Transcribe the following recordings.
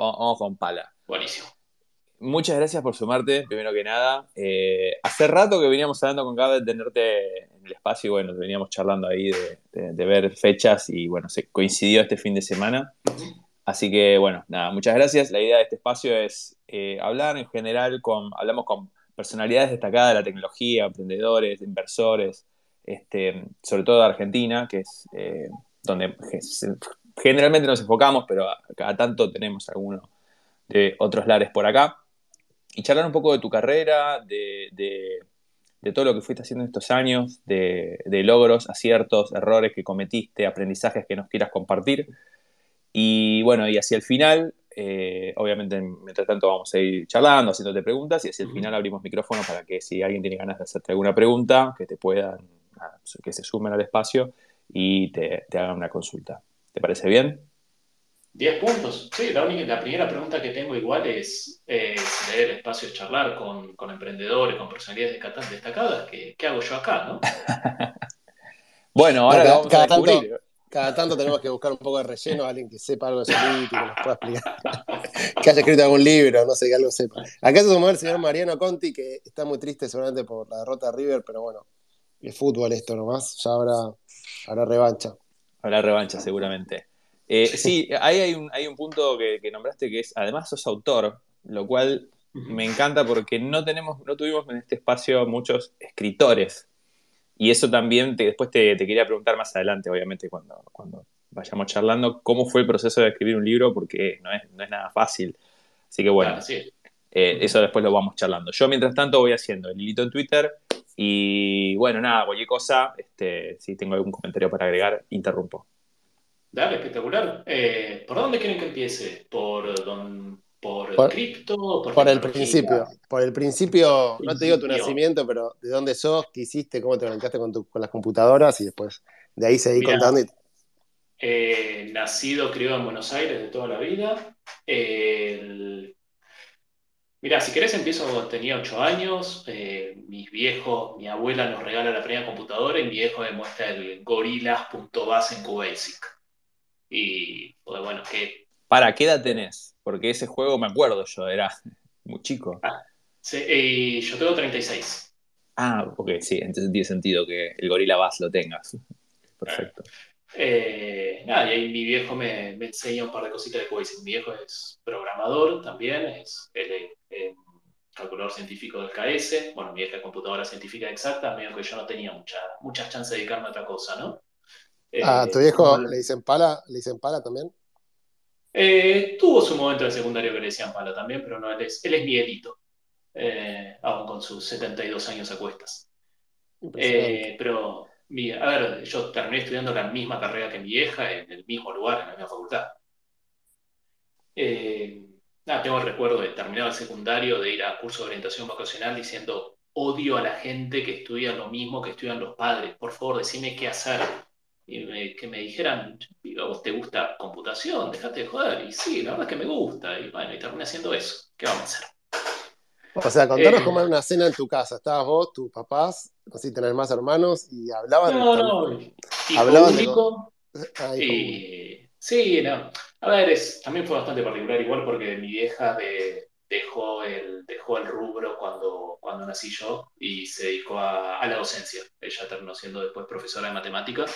vamos con pala. Buenísimo. Muchas gracias por sumarte, primero que nada. Eh, hace rato que veníamos hablando con Gabe de tenerte en el espacio y bueno, veníamos charlando ahí de, ver fechas y bueno, se coincidió este fin de semana. Así que bueno, nada, muchas gracias. La idea de este espacio es eh, hablar en general con, hablamos con personalidades destacadas de la tecnología, emprendedores, inversores, este, sobre todo de Argentina, que es eh, donde generalmente nos enfocamos, pero cada tanto tenemos algunos de otros lares por acá y charlar un poco de tu carrera, de, todo lo que fuiste haciendo estos años, de, logros, aciertos, errores que cometiste, aprendizajes que nos quieras compartir. Y bueno, y hacia el final, eh, obviamente, mientras tanto vamos a ir charlando, haciéndote preguntas, y hacia el final abrimos micrófono para que si alguien tiene ganas de hacerte alguna pregunta, que te puedan, que se sumen al espacio y te, te hagan una consulta. ¿Te parece bien? 10 puntos. Sí, la, única, la primera pregunta que tengo igual es eh, leer el espacio de charlar con, emprendedores, con personalidades destacadas. ¿Qué, ¿Qué, hago yo acá, no? bueno, ahora cada, vamos a tanto, cada tanto tenemos que buscar un poco de relleno, alguien que sepa algo de político, que nos pueda explicar. que haya escrito algún libro, no sé, que algo sepa. Acá se sumó el señor Mariano Conti, que está muy triste seguramente por la derrota de River, pero bueno, es fútbol esto nomás, ya habrá, habrá revancha. Habrá revancha seguramente. Eh, sí, ahí hay un, hay un punto que, nombraste que es, además sos autor, lo cual me encanta porque no tenemos, no tuvimos en este espacio muchos escritores. Y eso también, después te, quería preguntar más adelante, obviamente, cuando, cuando vayamos charlando, cómo fue el proceso de escribir un libro, porque no es, no es nada fácil. Así que bueno, eh, eso después lo vamos charlando. Yo, mientras tanto, voy haciendo el hilito en Twitter y bueno, nada, cualquier cosa, este, si tengo algún comentario para agregar, interrumpo. Dale, espectacular. Eh, ¿Por dónde quieren que empiece? ¿Por, por, cripto? Por, el principio. Por el principio, no te digo tu nacimiento, pero ¿de dónde sos? ¿Qué hiciste? ¿Cómo te conectaste con, con las computadoras? Y después de ahí seguí contando. Eh, nacido, criado en Buenos Aires de toda la vida. Mira, si querés empiezo tenía 8 años, eh, mis viejos, mi abuela nos regala la primera computadora y mi viejo me muestra el gorillas.base en QBasic. Y pues, bueno, que... ¿Para qué edad tenés? Porque ese juego me acuerdo yo, era muy chico. Ah, sí, y yo tengo 36. Ah, ok, sí, entonces tiene sentido que el Gorila Bass lo tengas. Perfecto. Eh, nada, y ahí mi viejo me, me, enseña un par de cositas de decir Mi viejo es programador también, es el, calculador científico del KS. Bueno, mi vieja es computadora científica exacta, medio que yo no tenía mucha, muchas chances de dedicarme a otra cosa, ¿no? ¿A tu viejo le dicen pala? ¿Le dicen pala también? Eh, tuvo su momento de secundario que le decían pala también, pero no, él es, él es Miguelito, eh, aún con sus 72 años a cuestas. Eh, pero, a ver, yo terminé estudiando la misma carrera que mi vieja, en el mismo lugar, en la misma facultad. Nada, tengo el recuerdo de terminar el secundario, de ir a curso de orientación vocacional diciendo, odio a la gente que estudia lo mismo que estudian los padres, por favor, decime qué hacer y que me dijeran, ¿a vos te gusta computación? Dejate de joder. Y sí, la verdad es que me gusta. Y bueno, y terminé haciendo eso. ¿Qué vamos a hacer? O sea, contanos eh, cómo era una cena en tu casa. Estabas vos, tus papás, no sé si tener más hermanos, y hablaban no, No, no. Hablaban de... y... Sí, no. A ver, es, también fue bastante particular, igual porque mi vieja dejó, el, dejó el rubro cuando, cuando nací yo y se dedicó a, a la docencia. Ella terminó siendo después profesora de matemáticas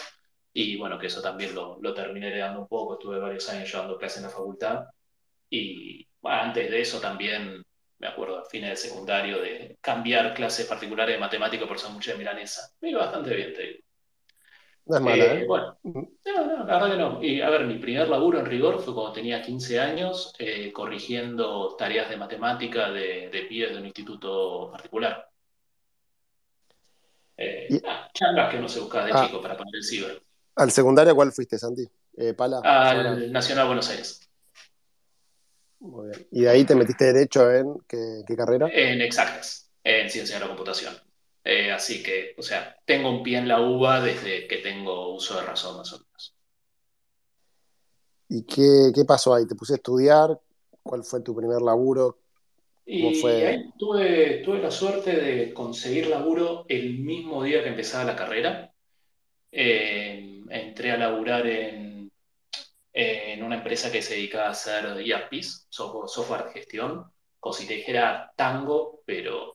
y bueno, que eso también lo, lo terminé heredando un poco, estuve varios años llevando clases en la facultad. Y antes de eso también, me acuerdo, a fines de secundario, de cambiar clases particulares de matemática por mucha de milanesa. Me iba bastante bien, te digo. No es mala, ¿eh? ¿eh? Bueno, no, no, la verdad que no. Y a ver, mi primer laburo en rigor fue cuando tenía 15 años, eh, corrigiendo tareas de matemática de, de pibes de un instituto particular. Eh, ah, changas que uno se buscaba de ah. chico para poner el ciber. ¿Al secundario cuál fuiste, Santi? Eh, Pala. Al Nacional Buenos Aires. Muy bien. ¿Y de ahí te metiste derecho en qué, carrera? En exactas, en ciencia de la computación. Eh, así que, o sea, tengo un pie en la uva desde que tengo uso de razón más o menos. ¿Y qué, pasó ahí? ¿Te puse a estudiar? ¿Cuál fue tu primer laburo? y ahí tuve, tuve la suerte de conseguir laburo el mismo día que empezaba la carrera. Eh, entré a laburar en, en una empresa que se dedicaba a hacer ERPs, software de gestión, como si te dijera Tango, pero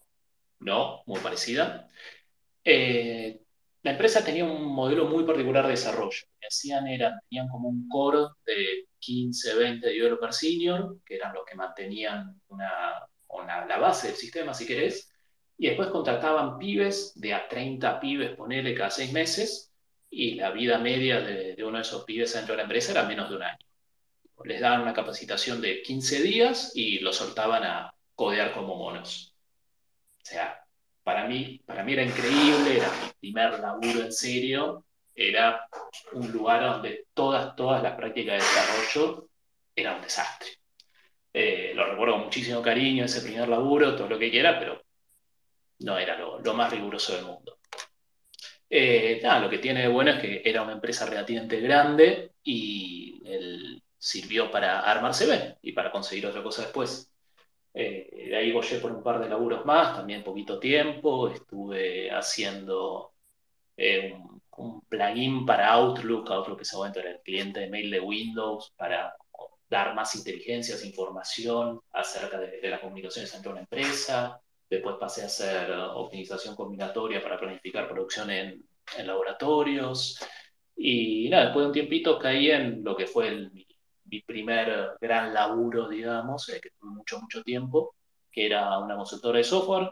no, muy parecida. Eh, la empresa tenía un modelo muy particular de desarrollo. Lo que hacían era, tenían como un core de 15, 20 developers senior, que eran los que mantenían una, la base del sistema, si querés, y después contrataban pibes, de a 30 pibes, ponele cada seis meses, y la vida media de, de uno de esos pibes dentro de la empresa era menos de un año. Les daban una capacitación de 15 días y los soltaban a codear como monos. Sea, para mí, para mí era increíble, era mi primer laburo en serio, era un lugar donde todas, todas las prácticas de desarrollo eran un desastre. Eh, lo recuerdo con muchísimo cariño, ese primer laburo, todo lo que quiera, pero no era lo, más riguroso del mundo. Eh, lo que tiene de bueno es que era una empresa relativamente grande y sirvió para armarse bien y para conseguir otra cosa después. Eh, de ahí gollé por un par de laburos más, también poquito tiempo. Estuve haciendo eh, un, plugin para Outlook, Outlook que se momento era el cliente de mail de Windows, para dar más inteligencias, información acerca de, las comunicaciones entre una empresa. Después pasé a hacer optimización combinatoria para planificar producción en, laboratorios. Y nada, después de un tiempito caí en lo que fue el, mi primer gran laburo, digamos, eh, que tuve mucho, mucho tiempo, que era una consultora de software,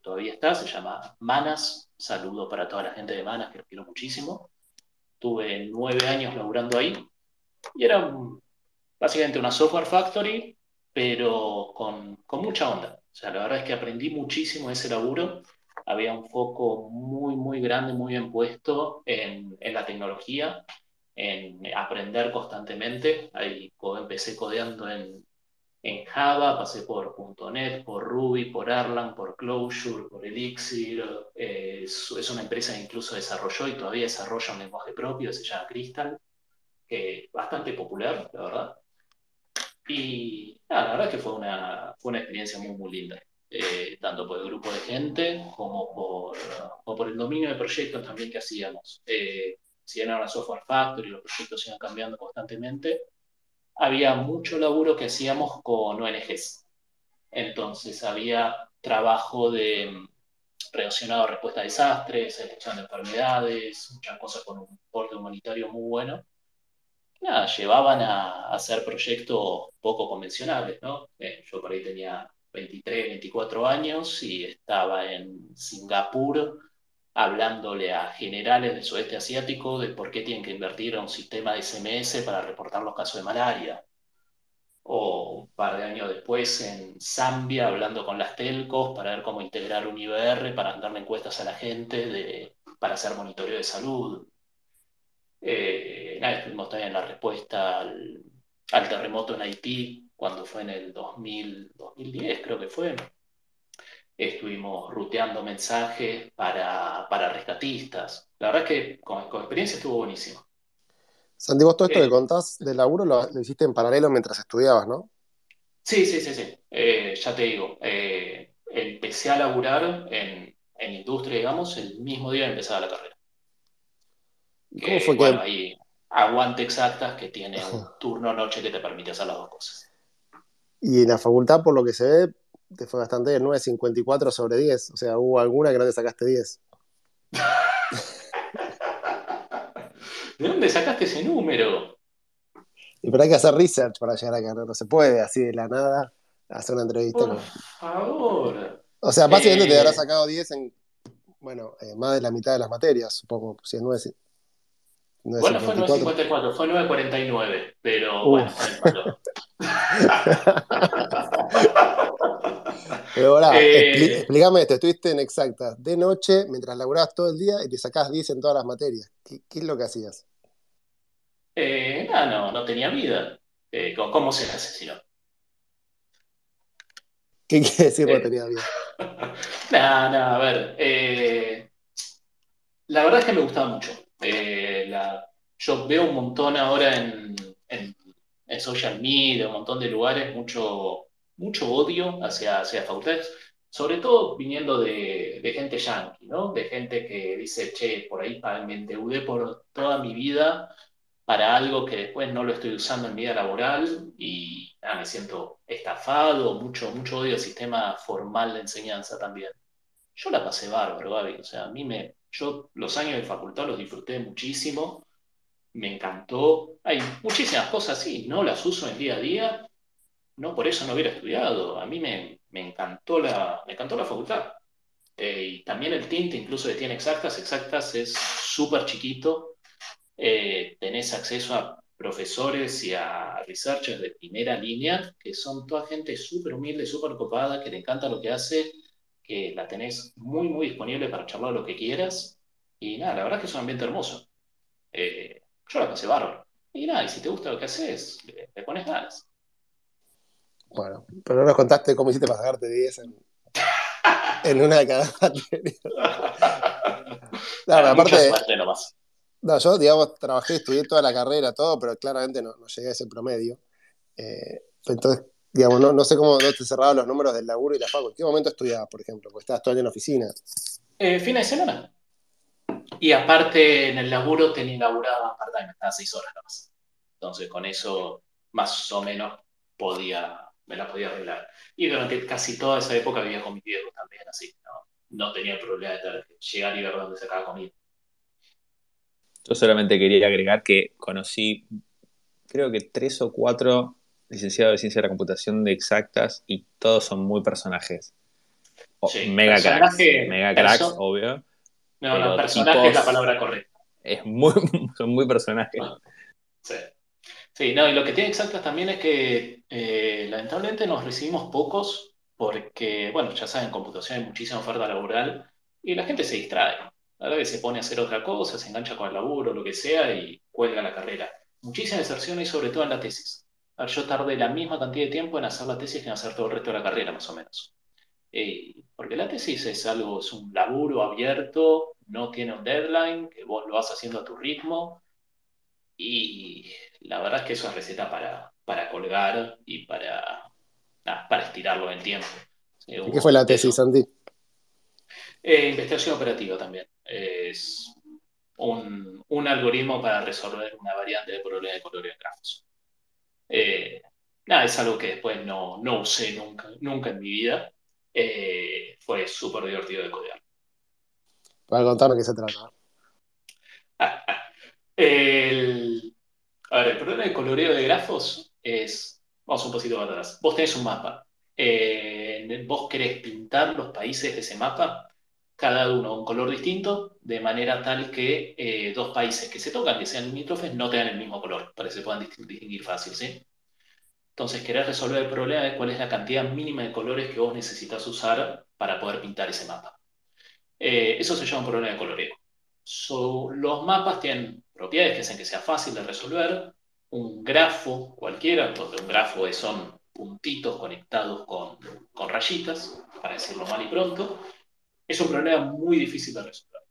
todavía está, se llama Manas. Saludo para toda la gente de Manas, que los quiero muchísimo. Tuve nueve años laburando ahí y era básicamente una software factory, pero con, con mucha onda. O sea, la verdad es que aprendí muchísimo ese laburo. Había un foco muy, muy grande, muy bien puesto en, en la tecnología en aprender constantemente. Ahí empecé codeando en, en Java, pasé por .NET, por Ruby, por Erlang, por Clojure, por Elixir. Eh, es, una empresa que incluso desarrolló y todavía desarrolla un lenguaje propio, se llama Crystal, es bastante popular, la verdad. Y la verdad es que fue una, fue una experiencia muy, muy linda. Eh, tanto por el grupo de gente como por, por el dominio de proyectos también que hacíamos. Eh, si era una software factory, los proyectos iban cambiando constantemente, había mucho laburo que hacíamos con ONGs. Entonces había trabajo de mm, relacionado a respuesta a desastres, detección de enfermedades, muchas cosas con un porte humanitario muy bueno. Nada, llevaban a, hacer proyectos poco convencionales, ¿no? Eh, yo por ahí tenía 23, 24 años y estaba en Singapur hablándole a generales del sudeste asiático de por qué tienen que invertir en un sistema de SMS para reportar los casos de malaria. O un par de años después en Zambia hablando con las telcos para ver cómo integrar un IBR para darle encuestas a la gente de, para hacer monitoreo de salud. Eh, estuvimos también en la respuesta al, terremoto en Haití cuando fue en el 2000, 2010, creo que fue estuvimos ruteando mensajes para, para rescatistas. La verdad es que con, experiencia estuvo buenísimo. Santi, vos todo esto que eh, contás del laburo lo, hiciste en paralelo mientras estudiabas, ¿no? Sí, sí, sí, sí. Eh, ya te digo, eh, empecé a laburar en, industria, digamos, el mismo día de empezar la carrera. ¿Cómo fue bueno, ahí aguante exactas que tiene un turno noche que te permite hacer las dos cosas. Y en la facultad, por lo que se ve, te fue bastante bien, 9.54 sobre 10. O sea, hubo alguna que no te sacaste 10. ¿De dónde sacaste ese número? Y pero hay que hacer research para llegar acá, no, se puede así de la nada hacer una entrevista. Por favor. O sea, básicamente te habrás eh. sacado 10 en, bueno, eh, más de la mitad de las materias, supongo, si es 9. bueno, fue 9.54, fue 9.49, pero bueno, Pero ahora, eh, explícame esto, estuviste en exactas de noche mientras laburabas todo el día y te sacabas 10 en todas las materias. ¿Qué, es lo que hacías? Eh, no, no tenía vida. Eh, ¿Cómo se hace si no? ¿Qué quiere decir no tenía vida? no, no, a ver. la verdad es que me gustaba mucho. yo veo un montón ahora en, en social media, un montón de lugares, mucho mucho odio hacia, hacia facultades, sobre todo viniendo de, gente yankee, ¿no? De gente que dice, che, por ahí me endeudé por toda mi vida para algo que después no lo estoy usando en mi vida laboral y me siento estafado, mucho, mucho odio al sistema formal de enseñanza también. Yo la pasé bárbaro, Gaby. O sea, a mí me, yo los años de facultad los disfruté muchísimo, me encantó. Hay muchísimas cosas, sí, no las uso en día a día, no por eso no hubiera estudiado. A mí me, encantó, la, me encantó la facultad. Eh, y también el tinte, incluso de tiene exactas, exactas es súper chiquito. Eh, tenés acceso a profesores y a researchers de primera línea, que son toda gente súper humilde, súper copada, que le encanta lo que hace, que la tenés muy, muy disponible para charlar lo que quieras. Y nada, la verdad es que es un ambiente hermoso. Eh, yo la pasé bárbaro. Y nada, y si te gusta lo que haces, le, pones ganas. Bueno, pero no nos contaste cómo hiciste para sacarte 10 en, en una de cada no, aparte, nomás. No, yo, digamos, trabajé, estudié toda la carrera, todo, pero claramente no, llegué a ese promedio. Eh, entonces, digamos, no, sé cómo no te cerraban los números del laburo y la facu. ¿En qué momento estudiabas, por ejemplo? Porque estabas todo el día en oficina. Eh, fines de semana. Y aparte, en el laburo tenía laburado part-time, estaba seis horas más. Entonces, con eso, más o menos, podía, me la podía arreglar. Y durante casi toda esa época vivía con mi viejo también, así no, no tenía problema de llegar y ver dónde sacaba comida. Yo solamente quería agregar que conocí, creo que tres o cuatro licenciados de ciencia de la computación de exactas y todos son muy personajes. mega cracks, mega cracks, obvio. No, no, personaje es la palabra correcta. Es muy, son muy personajes. Sí. Sí, no, y lo que tiene exactas también es que eh, lamentablemente nos recibimos pocos porque, bueno, ya saben, en computación hay muchísima oferta laboral y la gente se distrae. A vez se pone a hacer otra cosa, se engancha con el laburo, lo que sea, y cuelga la carrera. Muchísima deserción y sobre todo en la tesis. yo tardé la misma cantidad de tiempo en hacer la tesis que en hacer todo el resto de la carrera, más o menos. Eh, porque la tesis es algo, es un laburo abierto, no tiene un deadline, que vos lo vas haciendo a tu ritmo. Y la verdad es que eso es receta para, para colgar y para, para estirarlo en tiempo. ¿Qué fue la tesis, Santi? Eh, investigación operativa también. Es un, algoritmo para resolver una variante de problema de color en grafos. Eh, nada, es algo que después no, usé nunca, nunca en mi vida. Eh, fue súper divertido de codear. Para contarme qué se trata. El, problema de coloreo de grafos es, vamos un poquito más atrás, vos tenés un mapa, vos querés pintar los países de ese mapa, cada uno un color distinto, de manera tal que eh, dos países que se tocan, que sean limítrofes, no tengan el mismo color, para que se puedan distinguir fácil, ¿sí? Entonces, querés resolver el problema de cuál es la cantidad mínima de colores que vos necesitas usar para poder pintar ese mapa. Eh, eso se llama un problema de coloreo. Los mapas tienen propiedades que hacen que sea fácil de resolver. Un grafo cualquiera, donde un grafo son puntitos conectados con, con rayitas, para decirlo mal y pronto, es un problema muy difícil de resolver.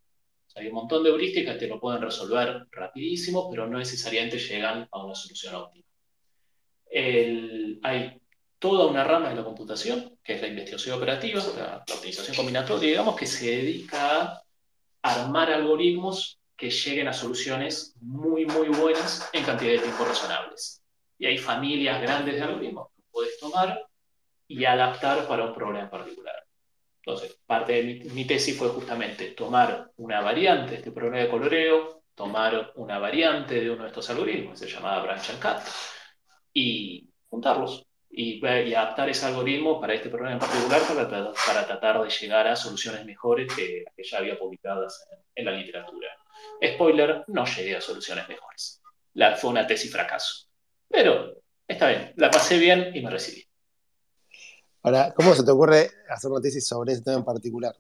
hay un montón de heurísticas que lo pueden resolver rapidísimo, pero no necesariamente llegan a una solución óptima. hay toda una rama de la computación, que es la investigación operativa, la, optimización combinatoria, digamos, que se dedica a armar algoritmos que lleguen a soluciones muy, muy buenas en cantidad de tiempo razonables. Y hay familias grandes de algoritmos que puedes tomar y adaptar para un problema particular. Entonces, parte de mi, tesis fue justamente tomar una variante de este problema de coloreo, tomar una variante de uno de estos algoritmos, que se llamaba Branch and Cut, y juntarlos y, adaptar ese algoritmo para este problema en particular para, tratar de llegar a soluciones mejores que las que ya había publicadas en, la literatura. Spoiler, no llegué a soluciones mejores. La, fue una tesis fracaso. Pero está bien, la pasé bien y me recibí. Ahora, ¿cómo se te ocurre hacer una tesis sobre ese tema en particular?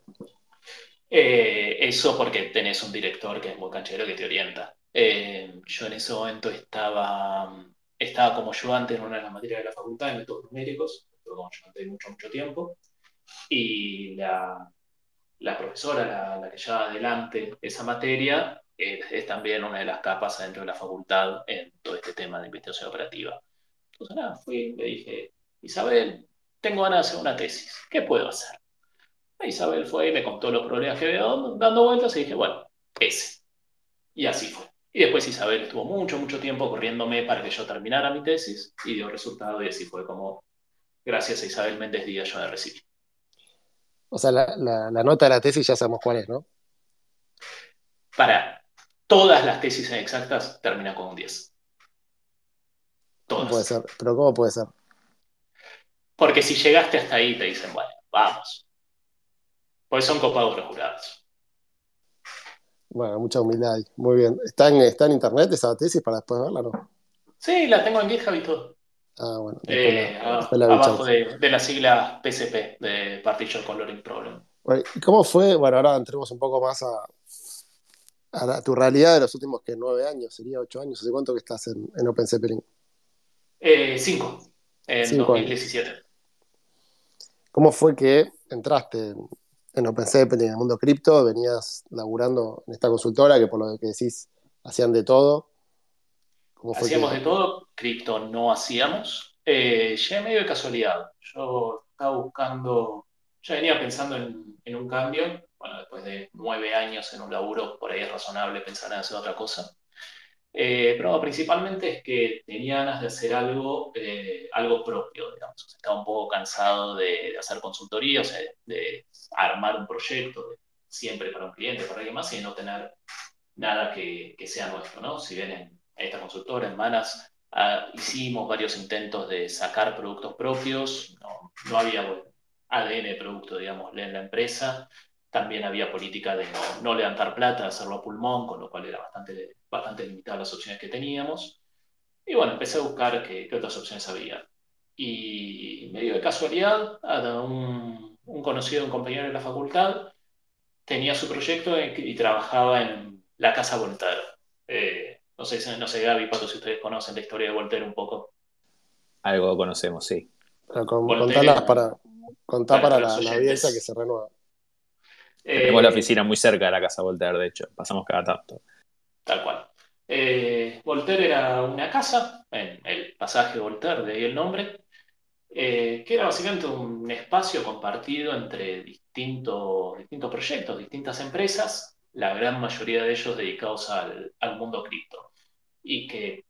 Eh, eso porque tenés un director que es muy canchero que te orienta. Eh, yo en ese momento estaba, estaba como ayudante en una de las materias de la facultad de métodos numéricos, como ayudante mucho, mucho tiempo, y la, profesora, la, que lleva adelante esa materia, es, también una de las capas dentro de la facultad en todo este tema de investigación operativa. Entonces, nada, fui, le dije, Isabel, tengo ganas de hacer una tesis, ¿qué puedo hacer? Isabel fue y me contó los problemas que había dando vueltas y dije, bueno, ese. Y así fue. Y después Isabel estuvo mucho, mucho tiempo corriéndome para que yo terminara mi tesis y dio resultado y así fue como, gracias a Isabel Méndez Díaz, yo la recibí. O sea, la, nota de la tesis ya sabemos cuál es, ¿no? Para todas las tesis exactas termina con un 10. Todas. puede ser? ¿Pero cómo puede ser? Porque si llegaste hasta ahí te dicen, bueno, vamos. Pues son copados los jurados. Bueno, mucha humildad Muy bien. ¿Está en, ¿Está en internet esa tesis para después verla, no? Sí, la tengo en GitHub y todo. Ah, bueno. Eh, abajo de, de, la sigla PCP, de Partition Coloring Problem. ¿Cómo fue? Bueno, ahora entremos un poco más a, a, tu realidad de los últimos que nueve años, sería ocho años. ¿Hace cuánto que estás en, en Open Eh, cinco, en 2017. ¿Cómo fue que entraste en, en OpenZeppelin, en el mundo cripto, venías laburando en esta consultora que por lo que decís hacían de todo. Hacíamos de todo, cripto no hacíamos. Eh, ya medio de casualidad. Yo estaba buscando, ya venía pensando en, en, un cambio. Bueno, después de nueve años en un laburo, por ahí es razonable pensar en hacer otra cosa. Eh, pero principalmente es que tenía ganas de hacer algo, eh, algo propio, digamos. estaba un poco cansado de, hacer consultoría, o sea, de, armar un proyecto siempre para un cliente, para alguien más, y no tener nada que, sea nuestro, ¿no? Si bien en esta consultora, en Manas, ah, hicimos varios intentos de sacar productos propios, no, no había ADN de producto, digamos, en la empresa, también había política de no, levantar plata, hacerlo a pulmón, con lo cual era bastante, bastante limitada las opciones que teníamos. Y bueno, empecé a buscar qué, otras opciones había. Y medio de casualidad, un, un conocido, un compañero de la facultad, tenía su proyecto y trabajaba en la Casa Voltaire. Eh, no sé, no sé, Gaby, Pato, si ustedes conocen la historia de Voltaire un poco. Algo conocemos, sí. para, contar para la, la audiencia que se renueva. Tenemos la oficina muy cerca de la casa Voltaire, de hecho, pasamos cada tanto. Tal cual. Eh, Voltaire era una casa, en el pasaje Voltaire, de ahí el nombre, eh, que era básicamente un espacio compartido entre distintos, distintos proyectos, distintas empresas, la gran mayoría de ellos dedicados al, al mundo cripto, y que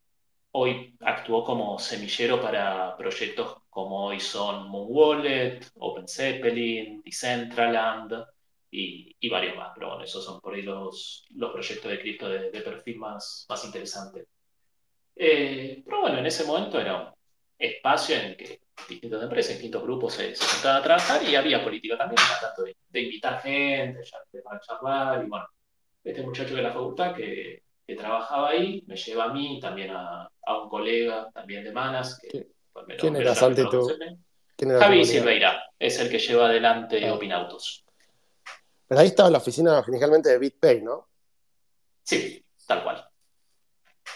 hoy actuó como semillero para proyectos como hoy son Moon Wallet, Open Zeppelin, Decentraland, y, varios más, pero bueno, esos son por ahí los, los proyectos de cripto de, perfil más, más interesante. Eh, pero bueno, en ese momento era un espacio en el que distintas empresas, distintos grupos se, se sentaban a trabajar y había política también, tanto de, invitar gente, de charlar, y bueno, este muchacho de la facultad que, que trabajaba ahí me lleva a mí, también a, a un colega también de Manas. Que, ¿Quién era Santi tú? Javi Silveira, es el que lleva adelante ah. Opinautos. Pero ahí estaba la oficina originalmente de BitPay, ¿no? Sí, tal cual.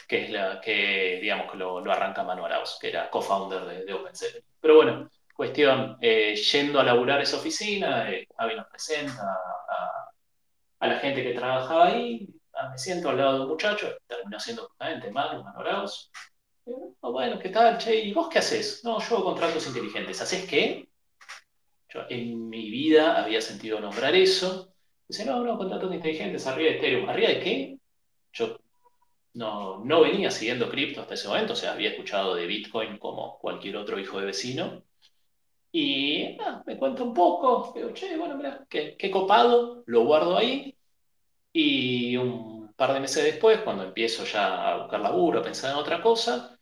Que es la que, digamos, que lo, arranca Manuel Aus, que era co-founder de, de Pero bueno, cuestión, eh, yendo a laburar esa oficina, eh, nos presenta a, la gente que trabajaba ahí, ah, me siento al lado de un muchacho, terminó siendo justamente Manu, Manuel Aus. Oh, bueno, ¿qué tal, Che? ¿Y vos qué haces? No, yo hago contratos inteligentes. ¿Haces qué? Yo en mi vida había sentido nombrar eso. Dice, no, no, contratos inteligentes arriba de Ethereum. ¿Arriba de qué? Yo no, no venía siguiendo cripto hasta ese momento, o sea, había escuchado de Bitcoin como cualquier otro hijo de vecino. Y me cuenta un poco, digo, che, bueno, mira, qué, qué, copado, lo guardo ahí. Y un par de meses después, cuando empiezo ya a buscar laburo, a pensar en otra cosa,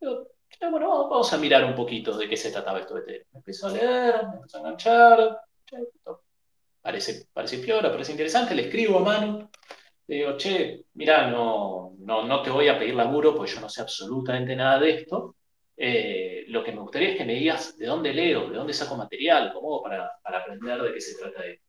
digo, bueno, vamos a mirar un poquito de qué se trataba esto de Me empiezo a leer, me empiezo a enganchar. Parece, parece piora, parece interesante. Le escribo a Manu. Le digo, che, mira, no, no, no te voy a pedir laburo porque yo no sé absolutamente nada de esto. Eh, lo que me gustaría es que me digas de dónde leo, de dónde saco material, cómo para, para aprender de qué se trata esto.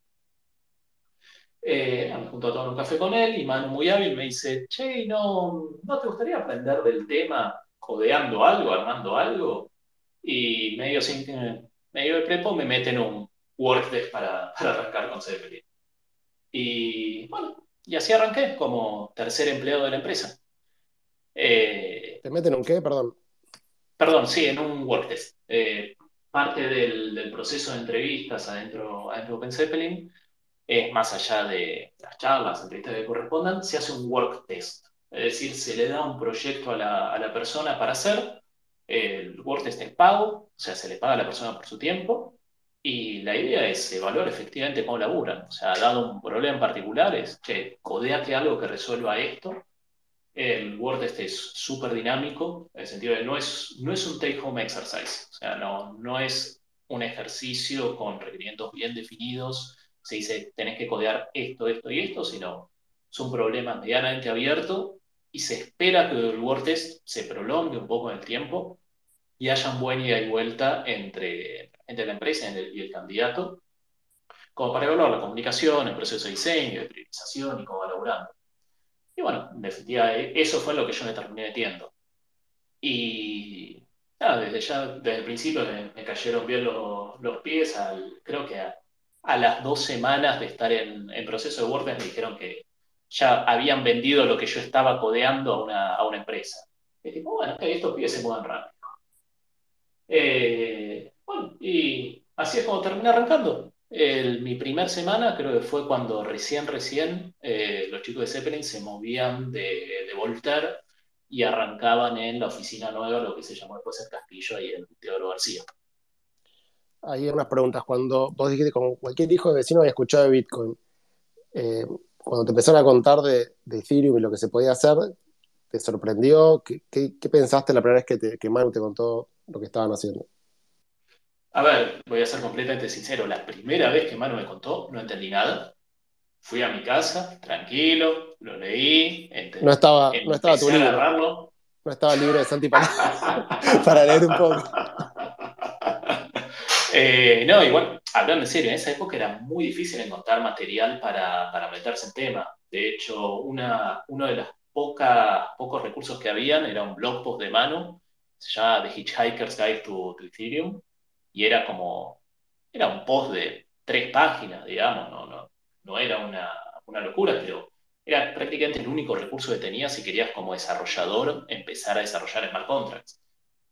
Eh, me junto a tomar un café con él y Manu muy hábil me dice, che, ¿no, ¿no te gustaría aprender del tema codeando algo, armando algo, y medio, sin, medio de prepo me meten un WordPress para, para arrancar con Zeppelin. Y bueno, y así arranqué como tercer empleado de la empresa. Eh, ¿Te meten un qué? Perdón. Perdón, sí, en un WordPress. Eh, parte del, proceso de entrevistas adentro, adentro de OpenZeppelin es más allá de las charlas, entrevistas que correspondan, se hace un work test. Es decir, se le da un proyecto a la, persona para hacer, el WordTest es pago, o sea, se le paga a la persona por su tiempo, y la idea es evaluar efectivamente cómo laburan. O sea, dado un problema en particular, es, che, codeate algo que resuelva esto. El WordTest es súper dinámico, en el sentido de no es, no es un take-home exercise. O sea, no, no es un ejercicio con requerimientos bien definidos. Se dice, tenés que codear esto, esto y esto, sino es un problema medianamente abierto y se espera que el WordTest se prolongue un poco en el tiempo y haya un buen ida y vuelta entre entre la empresa y el candidato, como para evaluar la comunicación, el proceso de diseño, de priorización y cómo va laburando. Y bueno, en definitiva, e, eso fue lo que yo me terminé metiendo. Y nada, desde ya, desde el principio me, cayeron bien los, pies, creo que a, las dos semanas de estar en, proceso de WordPress me dijeron que ya habían vendido lo que yo estaba codeando a una, a una empresa. Y dije, bueno, estos pies se muevan rápido. Eh, bueno, y así es como terminé arrancando. mi primer semana creo que fue cuando recién, recién eh, los chicos de Zeppelin se movían de, de Voltaire y arrancaban en la oficina nueva, lo que se llamó después el Castillo, ahí en Teodoro García. Hay unas preguntas. Cuando vos dijiste, como cualquier hijo de vecino había escuchado de Bitcoin, eh, cuando te empezaron a contar de, de, Ethereum y lo que se podía hacer, ¿te sorprendió? ¿Qué, qué, pensaste la primera vez que, te, que Manu te contó lo que estaban haciendo? A ver, voy a ser completamente sincero. La primera vez que Manu me contó, no entendí nada. Fui a mi casa, tranquilo, lo leí. Entendí, no estaba, no estaba tu libro. No estaba libre de Santi para, para leer un poco. Eh, no, igual, hablando en serio, en esa época era muy difícil encontrar material para, para meterse en tema. De hecho, una, uno de los pocos recursos que habían era un blog post de Manu, se llama The Hitchhiker's Guide to Ethereum, y era como, era un post de tres páginas, digamos, no, no, no era una, una locura, pero era prácticamente el único recurso que tenías si querías como desarrollador empezar a desarrollar smart contracts.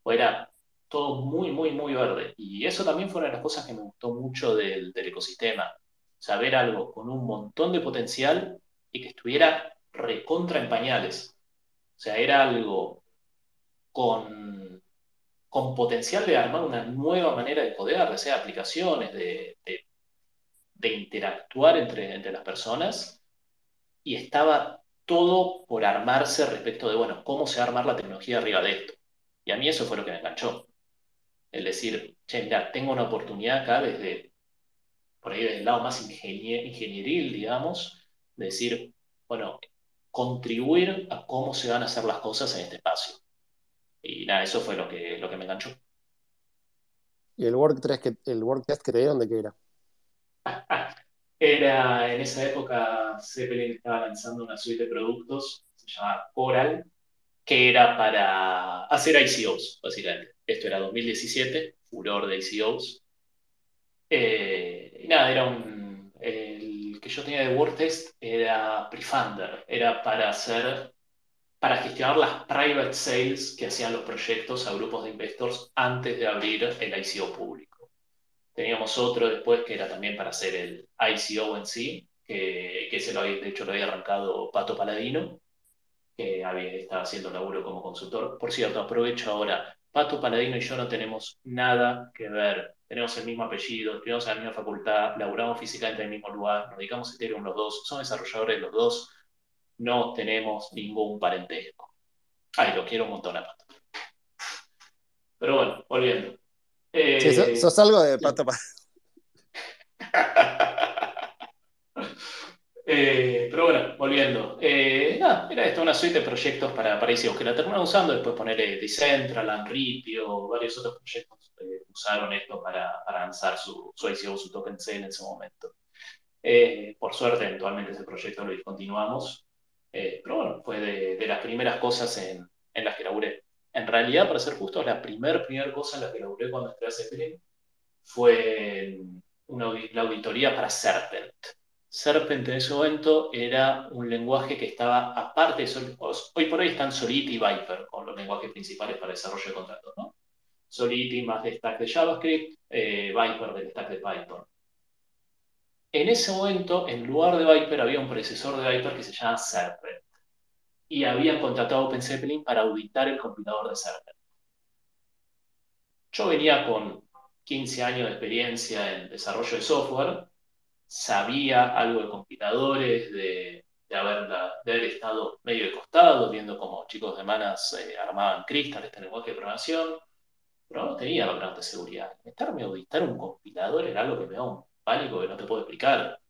O era todo muy, muy, muy verde. Y eso también fue una de las cosas que me gustó mucho del, del ecosistema. Saber algo con un montón de potencial y que estuviera recontra en pañales. O sea, era algo con con potencial de armar una nueva manera de codear, de sea aplicaciones, de, interactuar entre, entre las personas, y estaba todo por armarse respecto de, bueno, cómo se va a armar la tecnología arriba de esto. Y a mí eso fue lo que me enganchó. El decir, che, mira, tengo una oportunidad acá desde, por ahí desde el lado más ingenieril, digamos, de decir, bueno, contribuir a cómo se van a hacer las cosas en este espacio. Y nada, eso fue lo que, lo que me enganchó. ¿Y el WordTest que, el WordTest que te dieron de qué era? era, en esa época, Zeppelin estaba lanzando una suite de productos, se llama Coral, que era para hacer ICOs, básicamente. Esto era 2017, furor de ICOs. Eh, y nada, era un. El que yo tenía de WordTest era Prefunder, era para hacer para gestionar las private sales que hacían los proyectos a grupos de investors antes de abrir el ICO público. Teníamos otro después que era también para hacer el ICO en sí, que, que se lo de hecho lo había arrancado Pato Paladino, que había, estaba haciendo laburo como consultor. Por cierto, aprovecho ahora, Pato Paladino y yo no tenemos nada que ver. Tenemos el mismo apellido, estudiamos en la misma facultad, laburamos físicamente en el mismo lugar, nos dedicamos a Ethereum los dos, son desarrolladores los dos no tenemos ningún parentesco. Ay, lo quiero un montón a Pato. Pero bueno, volviendo. sí, sos, eh, algo de Pato eh, pero bueno, volviendo. Eh, nada, era esto, una suite de proyectos para, para que la terminaron usando, después ponerle Decentraland, Ripio, varios otros proyectos usaron esto para, lanzar su, su ICO, su token C en ese momento. por suerte, eventualmente ese proyecto lo discontinuamos eh, pero bueno, fue de, las primeras cosas en, las que laburé. En realidad, para ser justo, la primera primer cosa en la que laburé cuando entré a Zeppelin fue una, la auditoría para Serpent. Serpent en ese momento era un lenguaje que estaba aparte de Hoy por hoy están Solidity y Viper con los lenguajes principales para desarrollo de contratos, ¿no? Solidity más de stack de JavaScript, eh, Viper del stack de Python. En ese momento, en lugar de Viper, había un predecesor de Viper que se llama Serpent. y habían contratado OpenZeppelin para auditar el compilador de Server. Yo venía con 15 años de experiencia en desarrollo de software, sabía algo de compiladores, de, haber, estado medio de costado, viendo cómo chicos de manas eh, armaban Crystal, este lenguaje de programación, pero no tenía background de seguridad. Meterme a auditar un compilador era algo que me da un pánico que no te puedo explicar.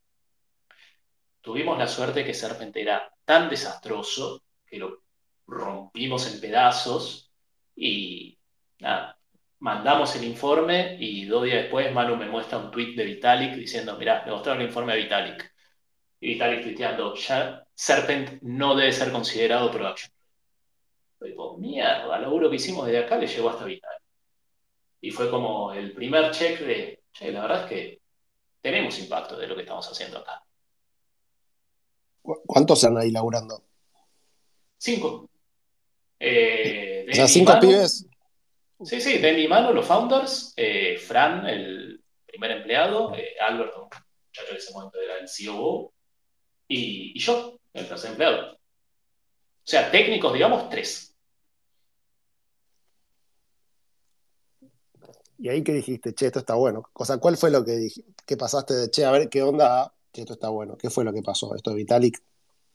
Tuvimos la suerte que Serpent era tan desastroso que lo rompimos en pedazos y nada, mandamos el informe y dos días después Manu me muestra un tweet de Vitalik diciendo, mirá, me mostraron el informe de Vitalik. Y Vitalik tuiteando, ya Serpent no debe ser considerado production. Y digo, mierda, lo duro que hicimos desde acá le llegó hasta Vitalik. Y fue como el primer check de, che, la verdad es que tenemos impacto de lo que estamos haciendo acá. ¿Cuántos están ahí laburando? Cinco. Eh, o sea, cinco pibes. Sí, sí, de mi mano los founders, eh, Fran, el primer empleado, eh, Albert, un muchacho en ese momento era el COO, y, y yo, el tercer empleado. O sea, técnicos, digamos, tres. Y ahí que dijiste, che, esto está bueno. O sea, ¿cuál fue lo que, que pasaste de, che, a ver qué onda, che, esto está bueno? ¿Qué fue lo que pasó? Esto de Vitalik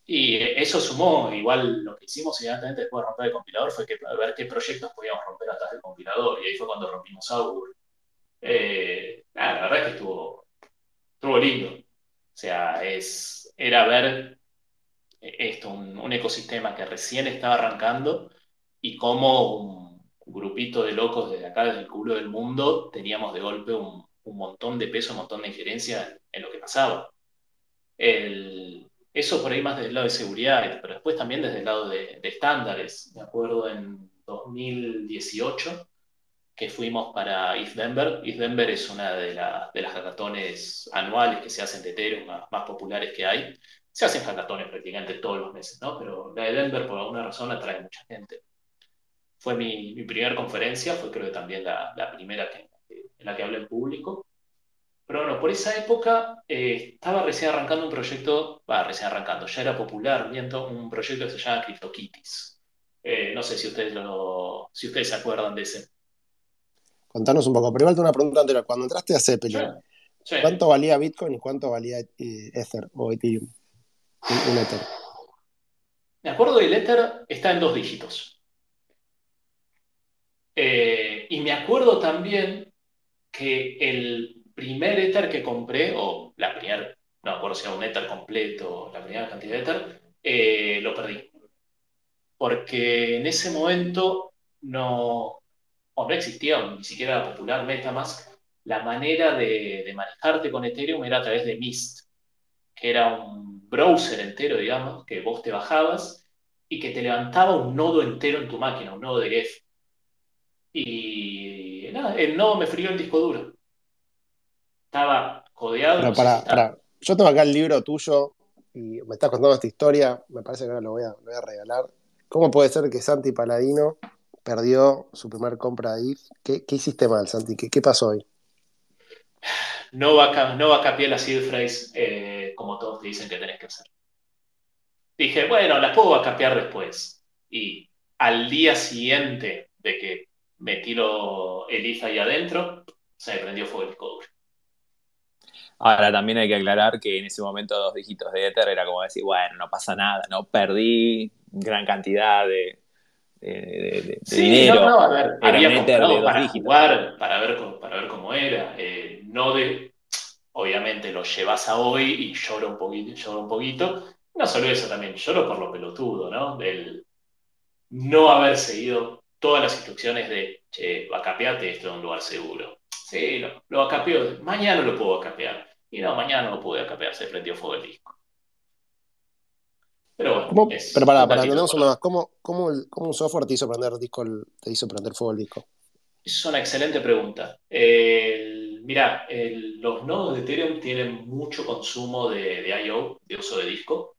y eso sumó, igual lo que hicimos inmediatamente después de romper el compilador fue que, ver qué proyectos podíamos romper atrás del compilador. Y ahí fue cuando rompimos Augur. Eh, la verdad es que estuvo, estuvo lindo. O sea, es, era ver esto, un, ecosistema que recién estaba arrancando y cómo un grupito de locos desde acá, desde el culo del mundo, teníamos de golpe un, montón de peso, un montón de injerencia en, lo que pasaba. El, eso por ahí más desde el lado de seguridad, pero después también desde el lado de, estándares. Me acuerdo en 2018 que fuimos para East Denver. East Denver es una de, de las hackatones anuales que se hacen de Ethereum, más, más, populares que hay. Se hacen hackatones prácticamente todos los meses, ¿no? Pero la de Denver por alguna razón atrae mucha gente. Fue mi, mi primera conferencia, fue creo que también la, la primera que, en la que hablé en público. Pero bueno, por esa época eh, estaba recién arrancando un proyecto, va, recién arrancando, ya era popular, viendo un proyecto que se llama CryptoKitties. Eh, no sé si ustedes, lo, si ustedes se acuerdan de ese. Contanos un poco, igual una pregunta anterior. Cuando entraste a Zeppelin, ¿cuánto valía Bitcoin y cuánto valía eh, Ether o Ethereum? Un, Ether. Me acuerdo del Ether está en dos dígitos. y me acuerdo también que el primer Ether que compré, o la primera, no me acuerdo si era un Ether completo, la primera cantidad de Ether, eh, lo perdí. Porque en ese momento no, o no existía, ni siquiera popular Metamask, la manera de, manejarte con Ethereum era a través de Mist, que era un browser entero, digamos, que vos te bajabas y que te levantaba un nodo entero en tu máquina, un nodo de Geth. Y nada, el nodo me frío el disco duro estaba codeado. para, Yo tengo acá el libro tuyo y me estás contando esta historia, me parece que ahora lo voy a, regalar. ¿Cómo puede ser que Santi Paladino perdió su primer compra de IF? ¿Qué, hiciste mal, Santi? ¿Qué, pasó hoy? No va a, no la seed phrase eh, como todos te dicen que tenés que hacer. Dije, bueno, las puedo capear después. Y al día siguiente de que metí el IF ahí adentro, se me prendió fuego el cobre. Ahora también hay que aclarar que en ese momento dos dígitos de Ether era como decir, bueno, no pasa nada, no perdí gran cantidad de, dinero. No, no, a ver, había un Ether de para jugar, para ver, para ver cómo era. Eh, no de, obviamente lo llevas a hoy y lloro un poquito, lloro un poquito. No solo eso también, lloro por lo pelotudo, ¿no? Del no haber seguido todas las instrucciones de, che, vacapeate esto en un lugar seguro. Sí, lo, lo Mañana lo puedo capear. Y no, mañana no lo pude capear, se prendió fuego el disco. Pero bueno. pero para, para una más, ¿cómo, cómo, un software te hizo prender disco, te hizo prender fuego el disco? Es una excelente pregunta. mira, los nodos de Ethereum tienen mucho consumo de, de I.O., de uso de disco.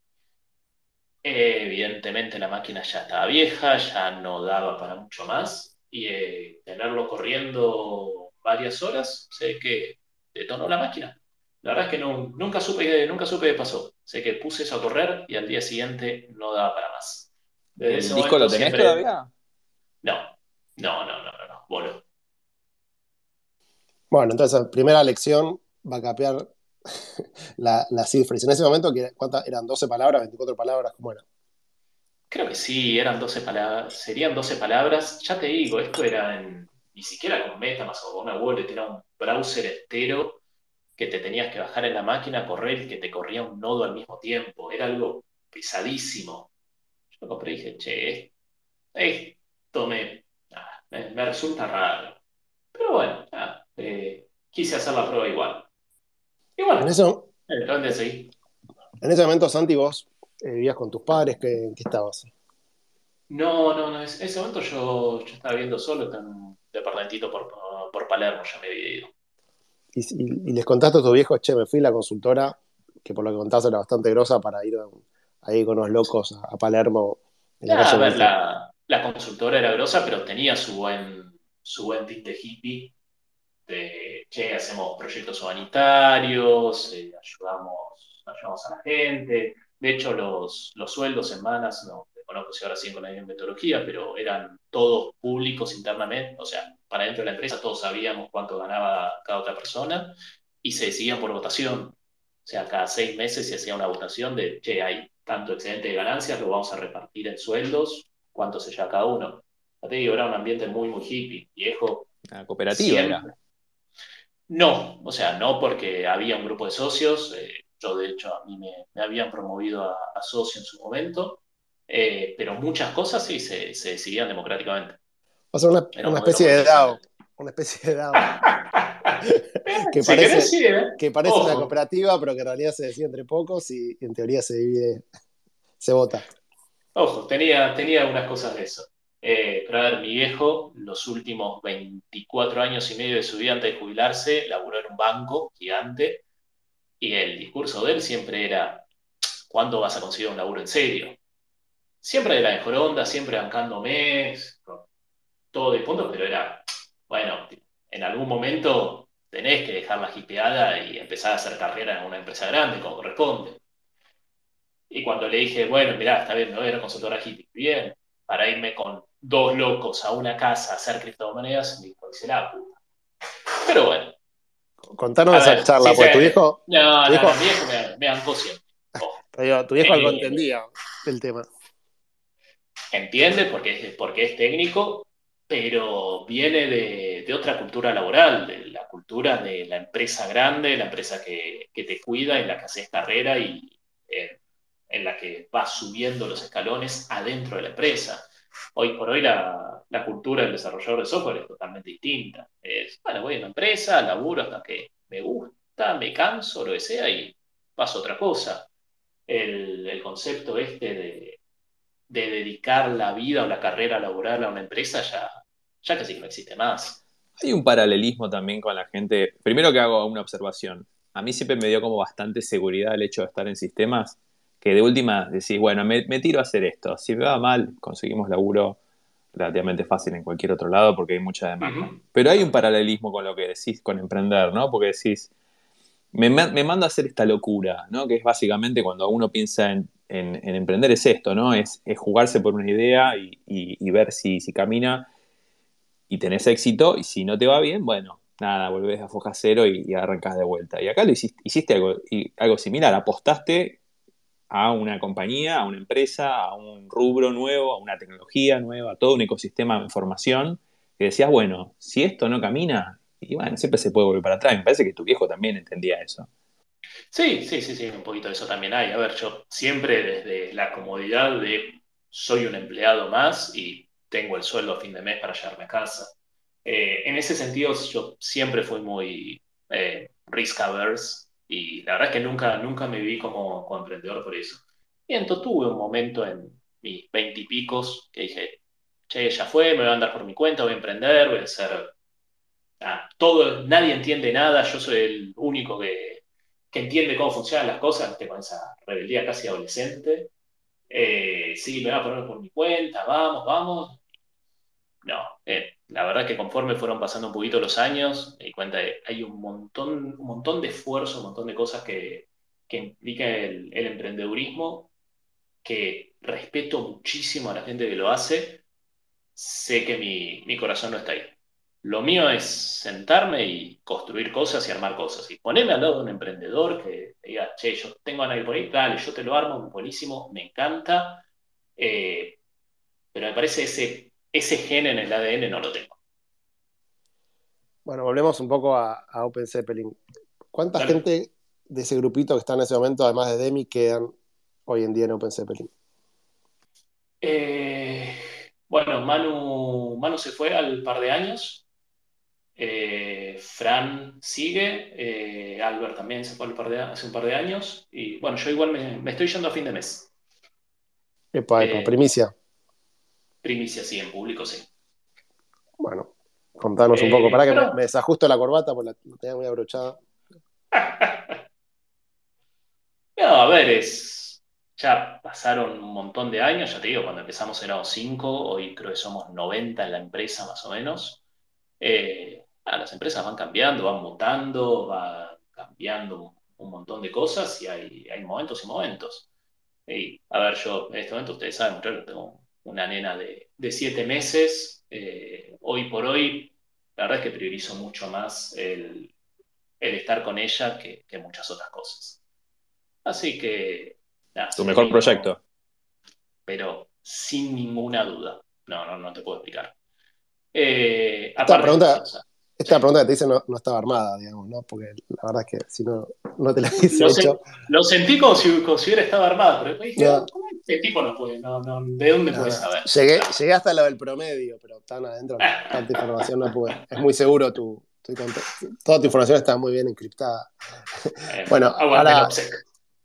evidentemente la máquina ya estaba vieja, ya no daba para mucho más. Y eh, tenerlo corriendo varias horas, sé que detonó la máquina. La verdad es que nunca, supe, nunca supe qué pasó. Sé que puse eso a correr y al día siguiente no daba para más. ¿El disco lo tenés todavía? No, no, no, no, no, no, Bueno, entonces, primera lección, va a capear la, la cifra. Y en ese momento, ¿cuántas eran? ¿12 palabras, 24 palabras? ¿Cómo era? Creo que sí, eran 12 palabras, serían 12 palabras. Ya te digo, esto era en, ni siquiera con MetaMask o con una wallet, era un browser entero que te tenías que bajar en la máquina, correr y que te corría un nodo al mismo tiempo. Era algo pesadísimo. Yo lo compré y dije, che, esto me, me, resulta raro. Pero bueno, eh, quise hacer la prueba igual. Y bueno, en, eso, en ese momento, Santi, vos eh, vivías con tus padres, ¿qué, qué estabas? No, no, no, en ese momento yo, yo estaba viviendo solo en un departamentito por, por Palermo, ya me había ido. Y, les contaste a tus viejos, che, me fui a la consultora, que por lo que contaste era bastante grosa para ir ahí con los locos a, Palermo. la, la, consultora era grosa, pero tenía su buen, su buen de hippie. De, che, hacemos proyectos humanitarios, eh, ayudamos, ayudamos a la gente. De hecho, los, los sueldos en Manas, no conozco si ahora siguen con la misma metodología, pero eran todos públicos internamente, o sea, para dentro de la empresa todos sabíamos cuánto ganaba cada otra persona y se decidían por votación. O sea, cada seis meses se hacía una votación de, che, hay tanto excedente de ganancias, lo vamos a repartir en sueldos, cuánto se lleva cada uno. Ya te digo, era un ambiente muy, muy hippie, viejo. Una cooperativa era. No, o sea, no porque había un grupo de socios. Eh, yo, de hecho, a mí me, habían promovido a, a, socio en su momento. Eh, pero muchas cosas sí se, se decidían democráticamente. O sea, una, una especie de DAO. Una especie de DAO. que parece, ¿eh? que parece una cooperativa, pero que en realidad se decide entre pocos y en teoría se divide, se vota. Ojo, tenía, tenía unas cosas de eso. Eh, pero a ver, mi viejo, los últimos 24 años y medio de su vida antes de jubilarse, laburó en un banco gigante y el discurso de él siempre era, ¿cuándo vas a conseguir un laburo en serio? Siempre de la mejor onda, siempre bancándome, todo de punto, pero era, bueno, en algún momento tenés que dejar la jipeada y empezar a hacer carrera en una empresa grande, como corresponde. Y cuando le dije, bueno, mirá, está bien, no era consultora hippie, bien, para irme con dos locos a una casa a hacer criptomonedas, me dijo, dice la puta. Pero bueno. Contanos esa charla, pues tu hijo. No, no, mi viejo me, me bancó siempre. tu viejo algo entendía el tema entiende porque es, porque es técnico, pero viene de, otra cultura laboral, de la cultura de la empresa grande, la empresa que, te cuida, en la que haces carrera y eh, en la que vas subiendo los escalones adentro de la empresa. Hoy por hoy la, cultura del desarrollador de software es totalmente distinta. Es, bueno, voy a una empresa, laburo hasta que me gusta, me canso, lo que sea, y paso a otra cosa. El, el concepto este de, de dedicar la vida o la carrera laboral a una empresa ya, ya casi no existe más. Hay un paralelismo también con la gente. Primero que hago una observación. A mí siempre me dio como bastante seguridad el hecho de estar en sistemas que de última decís, bueno, me, tiro a hacer esto. Si me va mal, conseguimos laburo relativamente fácil en cualquier otro lado porque hay mucha demanda. Pero hay un paralelismo con lo que decís con emprender, ¿no? Porque decís, me, me mando a hacer esta locura, ¿no? Que es básicamente cuando uno piensa en en, emprender es esto, ¿no? Es, jugarse por una idea y, ver si, si, camina y tenés éxito y si no te va bien, bueno, nada, volvés a foja cero y, arrancas de vuelta. Y acá lo hiciste, hiciste algo, algo similar, apostaste a una compañía, a una empresa, a un rubro nuevo, a una tecnología nueva, a todo un ecosistema de información, que decías, bueno, si esto no camina, y bueno, siempre se puede volver para atrás. Me parece que tu viejo también entendía eso. Sí, sí, sí, sí, un poquito de eso también hay. A ver, yo siempre desde la comodidad de soy un empleado más y tengo el sueldo a fin de mes para llevarme a casa. Eh, en ese sentido, yo siempre fui muy eh, risk averse y la verdad es que nunca, nunca me vi como, emprendedor por eso. Y entonces tuve un momento en mis veintipicos que dije, che, ya fue, me voy a andar por mi cuenta, voy a emprender, voy a hacer... Ah, todo, nadie entiende nada, yo soy el único que entiende cómo funcionan las cosas, con esa rebeldía casi adolescente. Eh, sí, me voy a poner por mi cuenta, vamos, vamos. No, eh, la verdad que conforme fueron pasando un poquito los años, me di cuenta de hay un montón, un montón de esfuerzo, un montón de cosas que, que implica el, el emprendedurismo que respeto muchísimo a la gente que lo hace, sé que mi, mi corazón no está ahí. Lo mío es sentarme y construir cosas y armar cosas. Y ponerme al lado de un emprendedor que diga, che, yo tengo a nadie por ahí, dale, yo te lo armo, buenísimo, me encanta. Eh, pero me parece ese, ese gen en el ADN no lo tengo. Bueno, volvemos un poco a, Open Zeppelin. ¿Cuánta gente de ese grupito que está en ese momento, además de Demi, quedan hoy en día en Open Zeppelin? Eh, bueno, Manu, Manu se fue al par de años. Eh, Fran sigue, eh, Albert también se fue hace un par de años. Y bueno, yo igual me, estoy yendo a fin de mes. Epa, epa, primicia. Primicia, sí, en público, sí. Bueno, contanos un poco. Para que me, desajusto la corbata porque la, tenía muy abrochada. no, a ver, es ya pasaron un montón de años, ya te digo, cuando empezamos éramos 5, hoy creo que somos 90 en la empresa más o menos. Eh, las empresas van cambiando, van mutando, van cambiando un montón de cosas y hay, hay momentos y momentos. Y, a ver, yo en este momento, ustedes saben, yo tengo una nena de, de siete meses. Eh, hoy por hoy, la verdad es que priorizo mucho más el, el estar con ella que, que muchas otras cosas. Así que tu mejor proyecto. Pero sin ninguna duda. No, no, no te puedo explicar. Eh, esta, pregunta, esta pregunta que te hice no, estaba armada, digamos, ¿no? Porque la verdad es que si no, no te la hice lo, hecho. lo sentí como si, como si hubiera estado armada, pero dije, ¿cómo este tipo no puede? No, no, ¿De dónde puede saber? Llegué, llegué hasta lo del promedio, pero tan adentro, tanta información no pude. Es muy seguro tu, Toda tu información está muy bien encriptada. Eh, bueno, ahora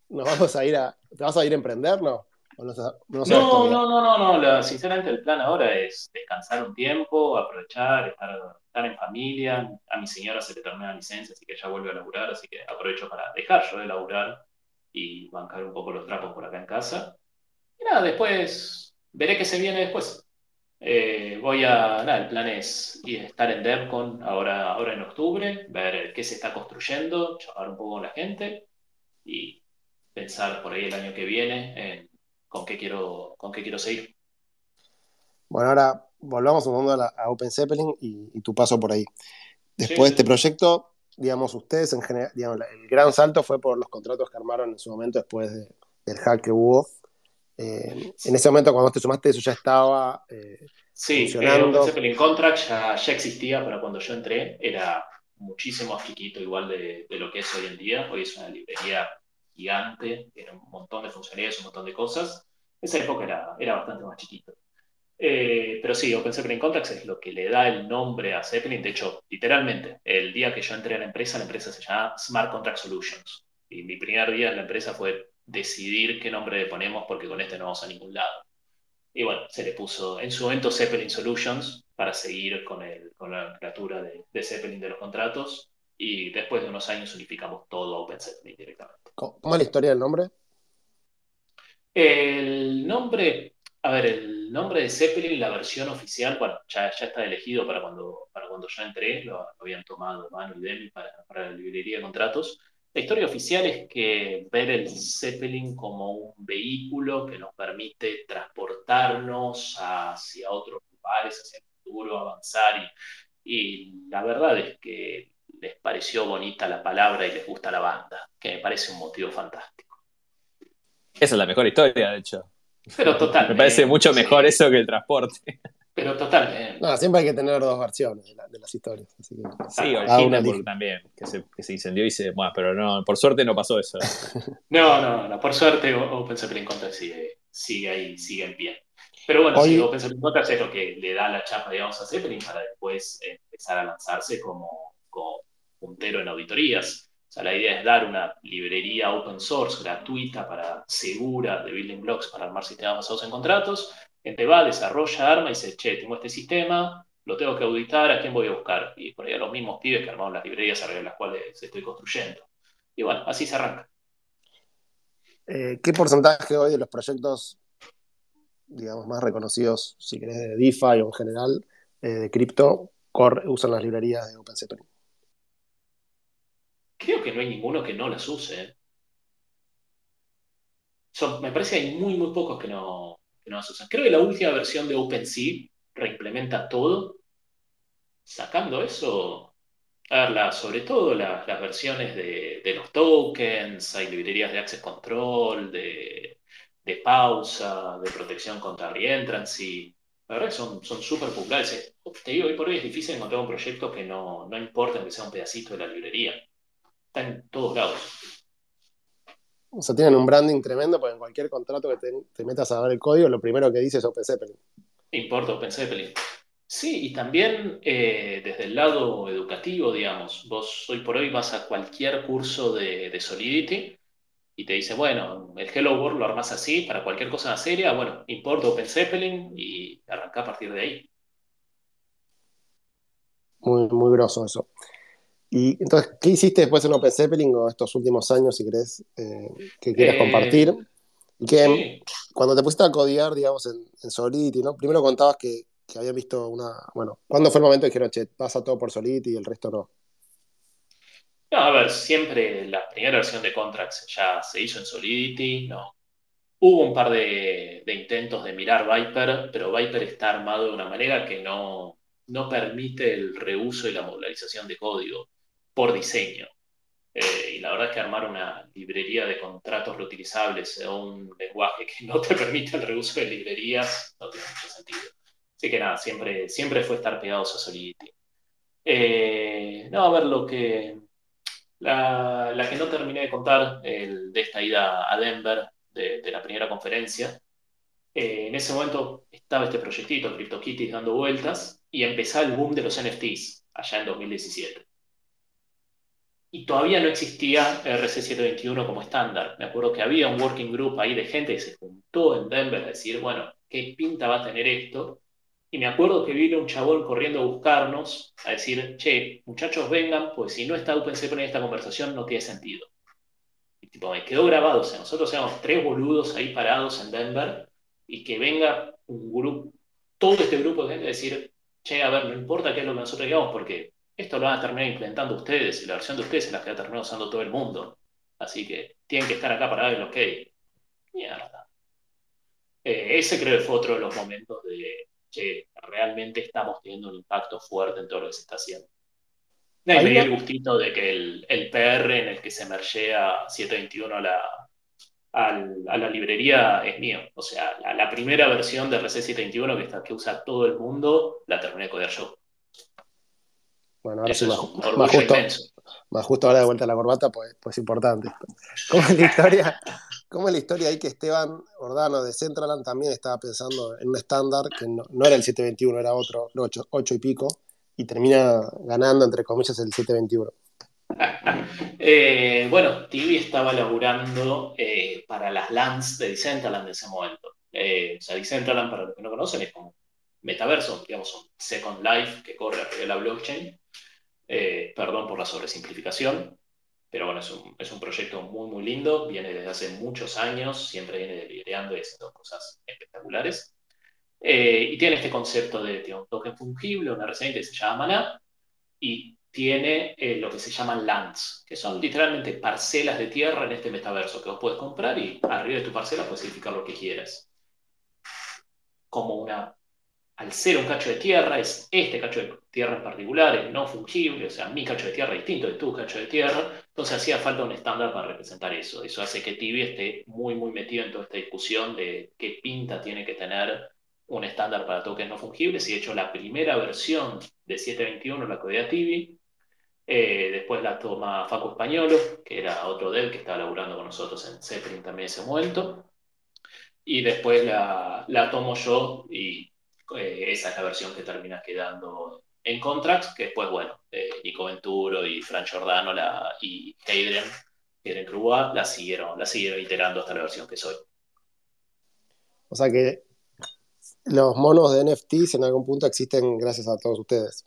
nos vamos a ir a, ¿Te vas a ir a emprender, no? No, no, no, no, no, Sinceramente el plan ahora es descansar un tiempo, aprovechar, estar, en familia. A mi señora se le termina la licencia, así que ya vuelve a laburar, así que aprovecho para dejar yo de laburar y bancar un poco los trapos por acá en casa. Y nada, después veré qué se viene después. Eh, voy a, nada, el plan es estar en DevCon ahora, ahora en octubre, ver qué se está construyendo, charlar un poco con la gente y pensar por ahí el año que viene en con qué quiero, con qué quiero seguir. Bueno, ahora volvamos un momento a, Open Zeppelin y, tu paso por ahí. Después de este proyecto, digamos, ustedes en general, digamos, el gran salto fue por los contratos que armaron en su momento después del hack que hubo. Eh, en ese momento, cuando te sumaste, eso ya estaba eh, sí, funcionando. Open Zeppelin Contract ya, ya existía, pero cuando yo entré era muchísimo más chiquito, igual de, de, lo que es hoy en día. Hoy es una librería gigante, tiene un montón de funcionalidades, un montón de cosas. Esa época era, era bastante más chiquito. Eh, pero sí, Open Zeppelin Contracts es lo que le da el nombre a Zeppelin. De hecho, literalmente, el día que yo entré a la empresa, la empresa se llama Smart Contract Solutions. Y mi primer día en la empresa fue decidir qué nombre le ponemos porque con este no vamos a ningún lado. Y bueno, se le puso en su momento Zeppelin Solutions para seguir con, el, con la criatura de, de Zeppelin de los contratos y después de unos años unificamos todo a OpenSetlink directamente. ¿Cómo es la historia del nombre? El nombre, a ver, el nombre de Zeppelin, la versión oficial, bueno, ya, ya está elegido para cuando, para cuando yo entré, lo, habían tomado Manu y Demi para, para la librería de contratos. La historia oficial es que ver el Zeppelin como un vehículo que nos permite transportarnos hacia otros lugares, hacia el futuro, avanzar. Y, y la verdad es que les pareció bonita la palabra y les gusta la banda, que me parece un motivo fantástico. Esa es la mejor historia, de hecho. Pero total. me parece mucho mejor eso que el transporte. Pero totalmente. No, siempre hay que tener dos versiones de, las historias. sí, el también, que se, que se, incendió y se. Bueno, pero no, por suerte no pasó eso. no, no, no, por suerte Open Zeppelin Contra sigue, sigue ahí, sigue en pie. Pero bueno, Hoy... sí, Open Zeppelin Contra es lo que le da la chapa, digamos, a Zeppelin para después empezar a lanzarse como, como puntero en auditorías. O sea, la idea es dar una librería open source gratuita para segura de building blocks para armar sistemas basados en contratos. Gente va, desarrolla, arma y dice, che, tengo este sistema, lo tengo que auditar, ¿a quién voy a buscar? Y por ahí a los mismos pibes que armaron las librerías a las cuales estoy construyendo. Y bueno, así se arranca. Eh, ¿Qué porcentaje hoy de los proyectos, digamos, más reconocidos, si querés, de DeFi o en general, eh, de cripto, usan las librerías de OpenCPN? Creo que no hay ninguno que no las use. O me parece que hay muy, muy pocos que no, que no se usan. Creo que la última versión de OpenSea reimplementa todo. Sacando eso, a sobre todo las versiones de, de, los tokens, hay librerías de access control, de, de pausa, de protección contra reentrancy. La verdad que son súper populares. Te digo, hoy por hoy es difícil encontrar un proyecto que no, no importa que sea un pedacito de la librería. Está en todos lados. O sea, tienen un branding tremendo, porque en cualquier contrato que te, metas a ver el código, lo primero que dice es OpenZeppelin. Importa OpenZeppelin. Sí, y también eh, desde el lado educativo, digamos, vos hoy por hoy vas a cualquier curso de, de Solidity y te dice, bueno, el Hello World lo armas así para cualquier cosa seria, bueno, importa OpenZeppelin y arranca a partir de ahí. Muy, muy grosso eso. Y entonces, ¿qué hiciste después en OpenZeppelin o estos últimos años, si querés, eh, que quieras eh, compartir? Y que cuando te pusiste a codiar, digamos, en, Solidity, ¿no? Primero contabas que, que habían visto una. Bueno, ¿cuándo fue el momento que dijeron, che, pasa todo por Solidity y el resto no? No, a ver, siempre la primera versión de Contracts ya se hizo en Solidity, no. Hubo un par de, de intentos de mirar Viper, pero Viper está armado de una manera que no, no permite el reuso y la modularización de código por diseño. Eh, y la verdad es que armar una librería de contratos reutilizables o un lenguaje que no te permite el reuso de librerías no tiene mucho sentido. Así que nada, siempre, siempre fue estar pegados a Solidity. Eh, no, a ver lo que. La, que no terminé de contar de esta ida a Denver, de, la primera conferencia. Eh, en ese momento estaba este proyectito, CryptoKitties, dando vueltas y empezaba el boom de los NFTs allá en 2017 y todavía no existía RC721 como estándar. Me acuerdo que había un working group ahí de gente que se juntó en Denver a decir, bueno, ¿qué pinta va a tener esto? Y me acuerdo que vino un chabón corriendo a buscarnos, a decir, che, muchachos vengan, pues si no está OpenCP en esta conversación no tiene sentido. Y tipo, me quedó grabado, o sea, nosotros éramos tres boludos ahí parados en Denver, y que venga un grupo, todo este grupo de gente a decir, che, a ver, no importa qué es lo que nosotros digamos, porque esto lo van a terminar implementando ustedes y la versión de ustedes es la que va a terminar usando todo el mundo. Así que tienen que estar acá para ver lo que Mierda. Eh, ese creo que fue otro de los momentos de que realmente estamos teniendo un impacto fuerte en todo lo que se está haciendo. Y me dio el gustito de que el, el, PR en el que se mergea 721 a la, a la librería es mío. O sea, la, primera versión de RC721 que, está, que usa todo el mundo la terminé de codear yo. Bueno, ahora sí, más, justo, más justo ahora de vuelta a la corbata, pues, pues importante. ¿Cómo es la historia? ¿Cómo es la historia ahí que Esteban Ordano de Centraland también estaba pensando en un estándar que no, era el 721, era otro, 8, y pico, y termina ganando, entre comillas, el 721? eh, bueno, TV estaba laburando eh, para las LANs de Decentraland en ese momento. Eh, o sea, Decentraland, para los que no conocen, es como metaverso, digamos, un Second Life que corre arriba de la blockchain. Eh, perdón por la sobresimplificación, pero bueno, es un, es un, proyecto muy, muy lindo, viene desde hace muchos años, siempre viene liderando y haciendo cosas espectaculares. Eh, y tiene este concepto de un token fungible, una reseña que se llama Maná, y tiene eh, lo que se llaman lands, que son literalmente parcelas de tierra en este metaverso que vos puedes comprar y arriba de tu parcela puedes edificar lo que quieras. Como una al ser un cacho de tierra, es este cacho de tierra en particular, es no fungible, o sea, mi cacho de tierra es distinto de tu cacho de tierra, entonces hacía falta un estándar para representar eso. Eso hace que Tibi esté muy, muy metido en toda esta discusión de qué pinta tiene que tener un estándar para tokens no fungibles. Y de hecho, la primera versión de 721 la codea Tibi, eh, después la toma Facu Españolo, que era otro dev que estaba laburando con nosotros en Zeppelin también en ese momento. Y después la, la tomo yo y eh, esa es la versión que termina quedando en Contracts, que después, bueno, eh, Nico Venturo y Fran Giordano la, y Adrian, Adrian Crua, la siguieron, la siguieron iterando hasta la versión que soy. O sea que los monos de NFTs en algún punto existen gracias a todos ustedes.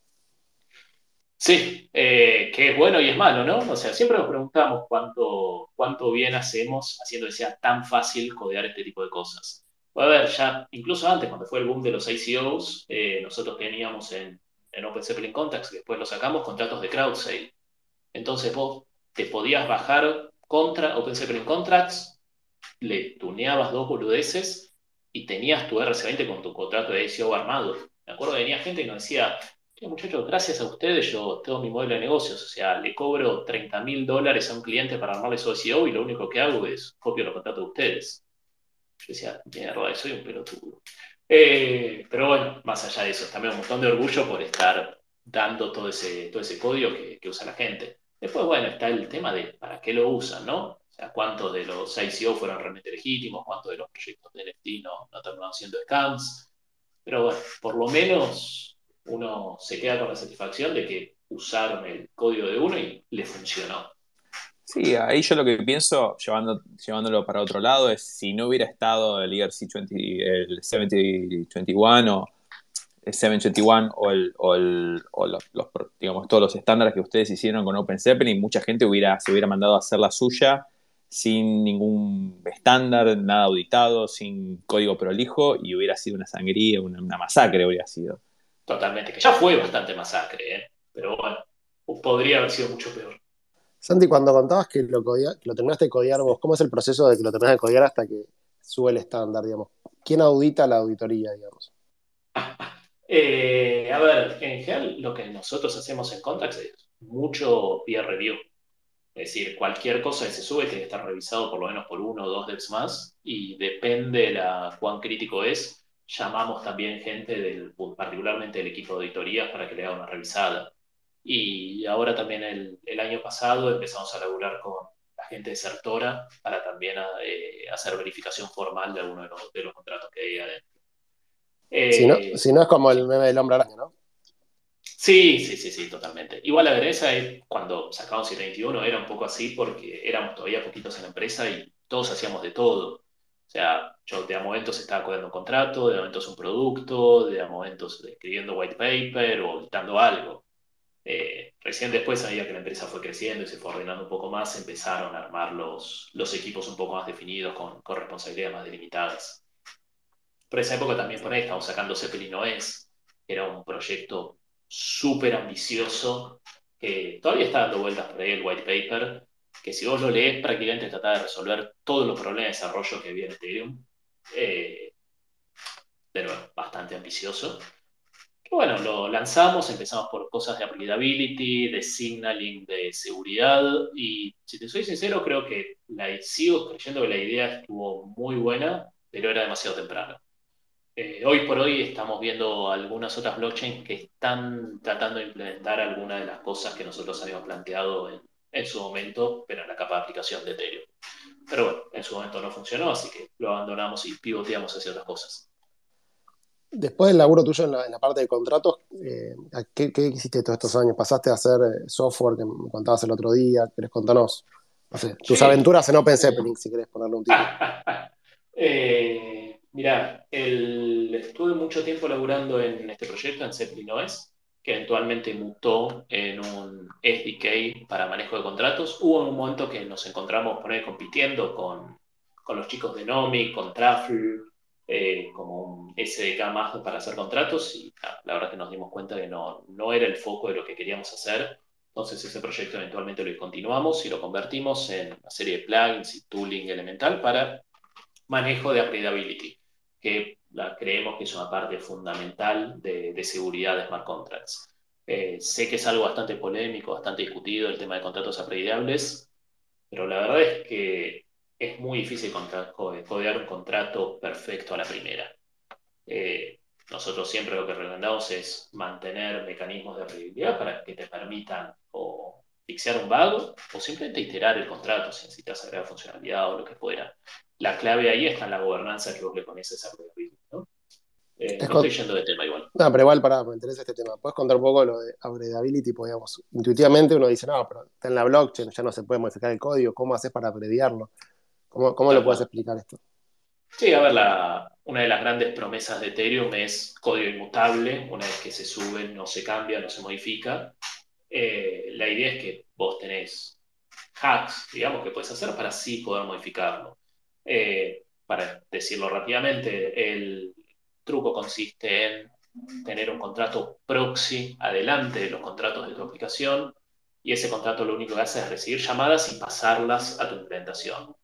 Sí, eh, que es bueno y es malo, ¿no? O sea, siempre nos preguntamos cuánto, cuánto bien hacemos haciendo que sea tan fácil codear este tipo de cosas. A ver, ya incluso antes, cuando fue el boom de los ICOs, eh, nosotros teníamos en, en Open Zeppelin Contacts, después lo sacamos, contratos de crowd sale. Entonces vos te podías bajar contra Open Zeppelin Contracts, le tuneabas dos boludeces y tenías tu RC20 con tu contrato de ICO armado. Me acuerdo que venía gente que nos decía, muchachos, gracias a ustedes yo tengo mi modelo de negocios, o sea, le cobro 30 mil dólares a un cliente para armarle su SEO y lo único que hago es copio los contratos de ustedes. Yo decía, mierda, soy un pelotudo. Eh, pero bueno, más allá de eso, también un montón de orgullo por estar dando todo ese, todo ese código que, usa la gente. Después, bueno, está el tema de para qué lo usan, ¿no? O sea, cuántos de los ICO fueron realmente legítimos, cuántos de los proyectos de NFT no, no terminaron siendo scams. Pero bueno, por lo menos uno se queda con la satisfacción de que usaron el código de uno y le funcionó. Sí, ahí yo lo que pienso, llevándolo para otro lado, es si no hubiera estado el ERC20, el 7021 o el 721 o, el, o, el, o los, digamos, todos los estándares que ustedes hicieron con OpenZeppelin, mucha gente hubiera, se hubiera mandado a hacer la suya sin ningún estándar, nada auditado, sin código prolijo y hubiera sido una sangría, una, una masacre hubiera sido. Totalmente, que ya fue bastante masacre, ¿eh? pero bueno, podría haber sido mucho peor. Santi, cuando contabas que lo, lo terminaste de codiar vos, ¿cómo es el proceso de que lo terminaste de codiar hasta que sube el estándar, digamos? ¿Quién audita la auditoría, digamos? Eh, a ver, en general lo que nosotros hacemos en Contact es mucho peer review. Es decir, cualquier cosa que se sube tiene que estar revisado por lo menos por uno o dos devs más y depende de la cuán crítico es, llamamos también gente del, particularmente del equipo de auditoría para que le haga una revisada. Y ahora también el, año pasado empezamos a laburar con la gente de Certora para también eh, hacer verificación formal de algunos de los, contratos que hay adentro. si, no, eh, si, no, es como el meme del hombre araña, ¿no? Sí, sí, sí, sí, totalmente. Igual la verdad es cuando sacamos el 21 era un poco así porque éramos todavía poquitos en la empresa y todos hacíamos de todo. O sea, yo de momentos estaba codiendo un contrato, de momentos un producto, de momentos escribiendo white paper o editando algo. Eh, recién después, sabía que la empresa fue creciendo y se fue ordenando un poco más, empezaron a armar los, los equipos un poco más definidos, con, con responsabilidades más delimitadas. Por esa época también por ahí estábamos sacando Zeppelin OS, que era un proyecto súper ambicioso, que todavía está dando vueltas por ahí el white paper, que si vos lo lees prácticamente trata de resolver todos los problemas de desarrollo que había en Ethereum. Eh, pero bastante ambicioso. Bueno, lo lanzamos, empezamos por cosas de applicability, de signaling, de seguridad, y si te soy sincero, creo que la, sigo creyendo que la idea estuvo muy buena, pero era demasiado temprano. Eh, hoy por hoy estamos viendo algunas otras blockchains que están tratando de implementar algunas de las cosas que nosotros habíamos planteado en, en su momento, pero en la capa de aplicación de Ethereum. Pero bueno, en su momento no funcionó, así que lo abandonamos y pivoteamos hacia otras cosas. Después del laburo tuyo en la, parte de contratos, eh, ¿qué, hiciste todos estos años? ¿Pasaste a hacer eh, software que me contabas el otro día? ¿Querés contarnos tus aventuras en Open Zeppelin, si querés ponerle un título? eh, mirá, estuve mucho tiempo laburando en este proyecto, en Zeppelin OS, que eventualmente mutó en un SDK para manejo de contratos. Hubo un momento que nos encontramos poner, compitiendo con, con los chicos de Nomi, con Truffle, eh, como un SDK más para hacer contratos y la verdad que nos dimos cuenta que no, no era el foco de lo que queríamos hacer. Entonces ese proyecto eventualmente lo continuamos y lo convertimos en una serie de plugins y tooling elemental para manejo de upgradability, que creemos que es una parte fundamental de, seguridad de smart contracts. Eh, sé que es algo bastante polémico, bastante discutido el tema de contratos aprediables, pero la verdad es que es muy difícil codear un contrato perfecto a la primera. Eh, nosotros siempre lo que recomendamos es mantener mecanismos de aprediabilidad para que te permitan o fixear un bug o simplemente iterar el contrato si necesitas agregar funcionalidad o lo que fuera. La clave ahí está en la gobernanza que vos le pones a esa eh, no estoy yendo de tema igual. No, pero igual, para, me interesa este tema. ¿Puedes contar un poco lo de upgradeability? Podríamos, intuitivamente uno dice, no, pero está en la blockchain, ya no se puede modificar el código. ¿Cómo haces para upgradearlo? ¿Cómo, cómo lo puedes explicar esto? Sí, a ver, la, una de las grandes promesas de Ethereum es código inmutable. Una vez que se sube, no se cambia, no se modifica. Eh, la idea es que vos tenés hacks, digamos, que puedes hacer para sí poder modificarlo. Eh, para decirlo rápidamente, el, truco consiste en tener un contrato proxy adelante de los contratos de tu aplicación y ese contrato lo único que hace es recibir llamadas y pasarlas a tu implementación.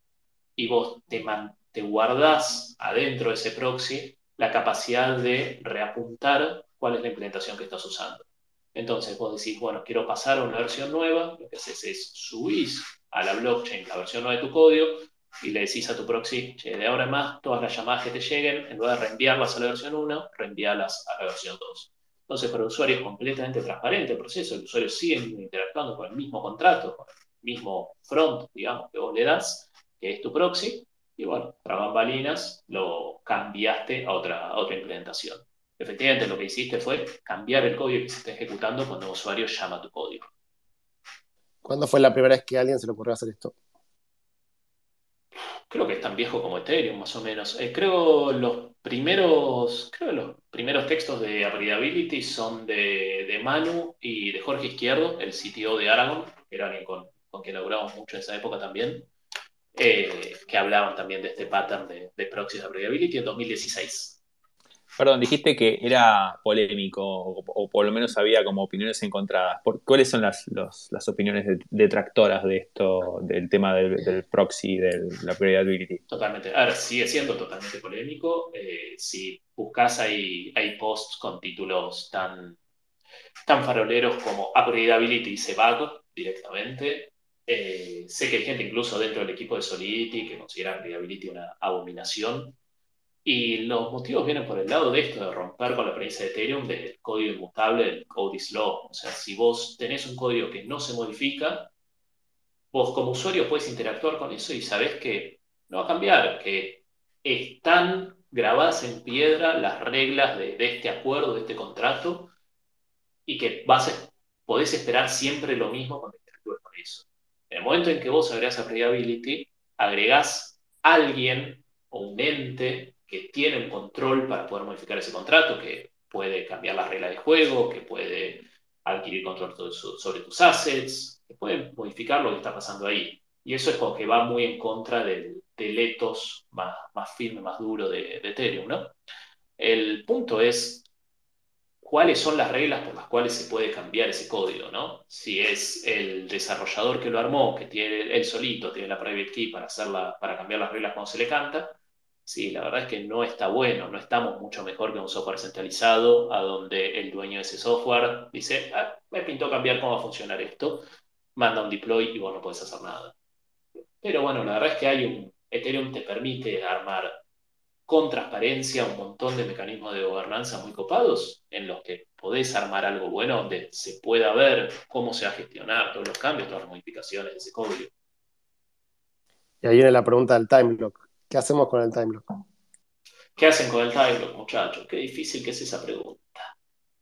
Y vos te, te guardás adentro de ese proxy la capacidad de reapuntar cuál es la implementación que estás usando. Entonces vos decís, bueno, quiero pasar a una versión nueva, lo que haces es subir a la blockchain la versión nueva de tu código y le decís a tu proxy, che, de ahora en más, todas las llamadas que te lleguen, en lugar de reenviarlas a la versión 1, reenviarlas a la versión 2. Entonces, para el usuario es completamente transparente el proceso, el usuario sigue interactuando con el mismo contrato, con el mismo front, digamos, que vos le das, que es tu proxy, y bueno, tras bambalinas lo cambiaste a otra, a otra implementación. Efectivamente, lo que hiciste fue cambiar el código que se está ejecutando cuando el usuario llama tu código. ¿Cuándo fue la primera vez que a alguien se le ocurrió hacer esto? Creo que es tan viejo como Ethereum, más o menos. Eh, creo los primeros, creo los primeros textos de Upgradability son de, de, Manu y de Jorge Izquierdo, el CTO de Aragon, que era alguien con, con quien laburamos mucho en esa época también. Eh, que hablaban también de este pattern de, de proxies upgradability en 2016. Perdón, dijiste que era polémico o, por lo menos había como opiniones encontradas. ¿Cuáles son las, las opiniones detractoras de esto, del tema del, proxy, de la upgradability? Totalmente. Ahora, sigue siendo totalmente polémico. Eh, si buscas, hay, hay posts con títulos tan, tan faroleros como upgradability se bug directamente. Eh, sé que hay gente incluso dentro del equipo de Solidity que considera Readability una abominación. Y los motivos vienen por el lado de esto, de romper con la premisa de Ethereum del código inmutable, del code is law. O sea, si vos tenés un código que no se modifica, vos como usuario puedes interactuar con eso y sabés que no va a cambiar, que están grabadas en piedra las reglas de, este acuerdo, de este contrato, y que vas podés esperar siempre lo mismo cuando interactúes con eso. En el momento en que vos agregás a Playability, agregás a alguien o un ente que tiene un control para poder modificar ese contrato, que puede cambiar las reglas de juego, que puede adquirir control sobre tus assets, que puede modificar lo que está pasando ahí. Y eso es como que va muy en contra del, del ethos más, más firme, más duro de, de Ethereum, ¿no? El punto es cuáles son las reglas por las cuales se puede cambiar ese código, ¿no? Si es el desarrollador que lo armó, que tiene él solito, tiene la private key para, hacerla, para cambiar las reglas cuando se le canta, sí, la verdad es que no está bueno, no estamos mucho mejor que un software centralizado, a donde el dueño de ese software dice, ah, me pintó cambiar cómo va a funcionar esto, manda un deploy y vos no podés hacer nada. Pero bueno, la verdad es que hay un, Ethereum te permite armar con transparencia, un montón de mecanismos de gobernanza muy copados en los que podés armar algo bueno donde se pueda ver cómo se va a gestionar todos los cambios, todas las modificaciones de ese código. Y ahí viene la pregunta del time lock. ¿Qué hacemos con el time lock? ¿Qué hacen con el time lock, muchachos? Qué difícil que es esa pregunta.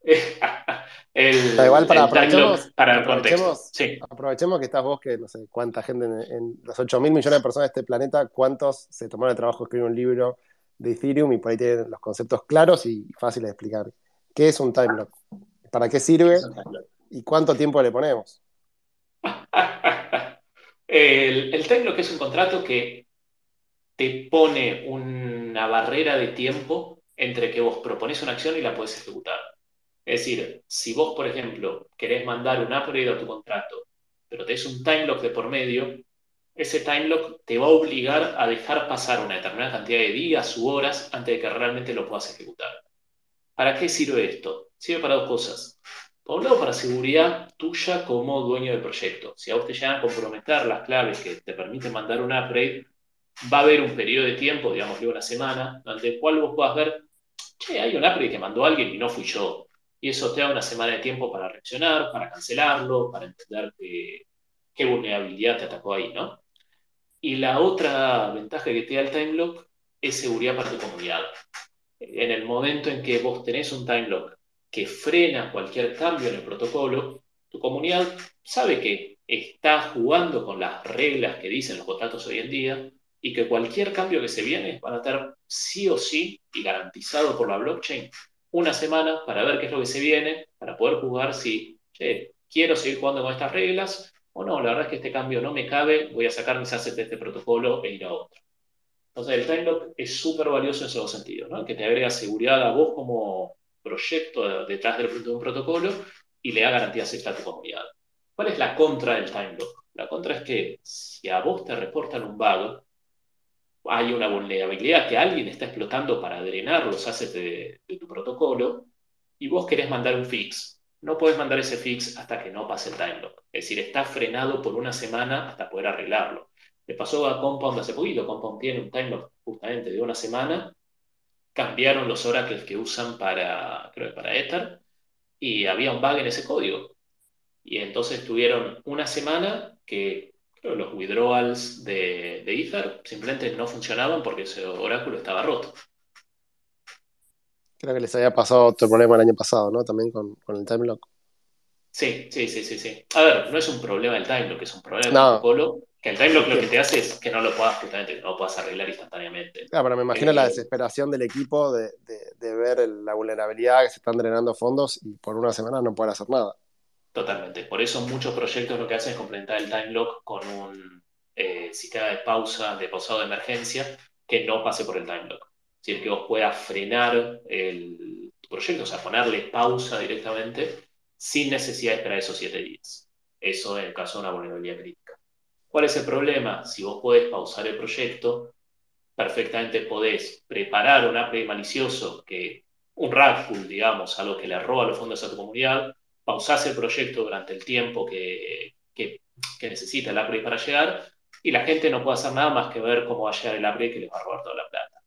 el, igual para aprovechemos, para aprovechemos, sí. aprovechemos que estás vos, que no sé cuánta gente en, en los 8 mil millones de personas de este planeta, cuántos se tomaron el trabajo de escribir un libro de Ethereum y por ahí tienen los conceptos claros y fáciles de explicar. ¿Qué es un time lock? ¿Para qué sirve? ¿Y cuánto tiempo le ponemos? el, el time lock es un contrato que te pone una barrera de tiempo entre que vos propones una acción y la puedes ejecutar. Es decir, si vos, por ejemplo, querés mandar un upgrade a tu contrato, pero te es un time lock de por medio, ese time lock te va a obligar a dejar pasar una determinada cantidad de días u horas antes de que realmente lo puedas ejecutar. ¿Para qué sirve esto? Sirve para dos cosas. Por un lado, para seguridad tuya como dueño del proyecto. Si a vos te llegan a comprometer las claves que te permiten mandar un upgrade, va a haber un periodo de tiempo, digamos una semana, donde el cual vos puedas ver, che, hay un upgrade que mandó alguien y no fui yo. Y eso te da una semana de tiempo para reaccionar, para cancelarlo, para entender qué vulnerabilidad te atacó ahí, ¿no? Y la otra ventaja que te da el time lock es seguridad para tu comunidad. En el momento en que vos tenés un time lock que frena cualquier cambio en el protocolo, tu comunidad sabe que está jugando con las reglas que dicen los contratos hoy en día y que cualquier cambio que se viene van a estar sí o sí y garantizado por la blockchain una semana para ver qué es lo que se viene, para poder jugar si quiero seguir jugando con estas reglas o no, la verdad es que este cambio no me cabe, voy a sacar mis assets de este protocolo e ir a otro. Entonces, el time lock es súper valioso en esos dos sentidos, ¿no? que te agrega seguridad a vos como proyecto detrás de un protocolo y le da garantías extra a tu comunidad. ¿Cuál es la contra del time lock? La contra es que si a vos te reportan un bug, hay una vulnerabilidad que alguien está explotando para drenar los assets de, tu protocolo y vos querés mandar un fix. No podés mandar ese fix hasta que no pase el time lock. Es decir, está frenado por una semana hasta poder arreglarlo. Le pasó a Compound hace poquito. Compound tiene un time lock justamente de una semana. Cambiaron los oracles que usan para, creo que para Ether y había un bug en ese código. Y entonces tuvieron una semana que los withdrawals de, de Ether simplemente no funcionaban porque ese oráculo estaba roto. Creo que les había pasado otro problema el año pasado, ¿no? También con, el time lock. Sí, sí, sí, sí, sí. A ver, no es un problema el time lock, es un problema del protocolo. Que el time lock lo que te hace es que no lo puedas, justamente, no lo puedas arreglar instantáneamente. Claro, pero me imagino la eh, desesperación del equipo de, de ver la vulnerabilidad que se están drenando fondos y por una semana no poder hacer nada. Totalmente. Por eso muchos proyectos lo que hacen es complementar el time lock con un eh, sistema de pausa, de pausado de emergencia que no pase por el time lock. Es decir, que vos puedas frenar el proyecto, o sea, ponerle pausa directamente sin necesidad de esperar esos siete días. Eso en el caso de una vulnerabilidad crítica. ¿Cuál es el problema? Si vos podés pausar el proyecto, perfectamente podés preparar un API malicioso que un rag digamos, algo que le roba los fondos a tu comunidad, pausás el proyecto durante el tiempo que, que, necesita el upgrade para llegar y la gente no puede hacer nada más que ver cómo va a llegar el upgrade que le va a robar toda la plata.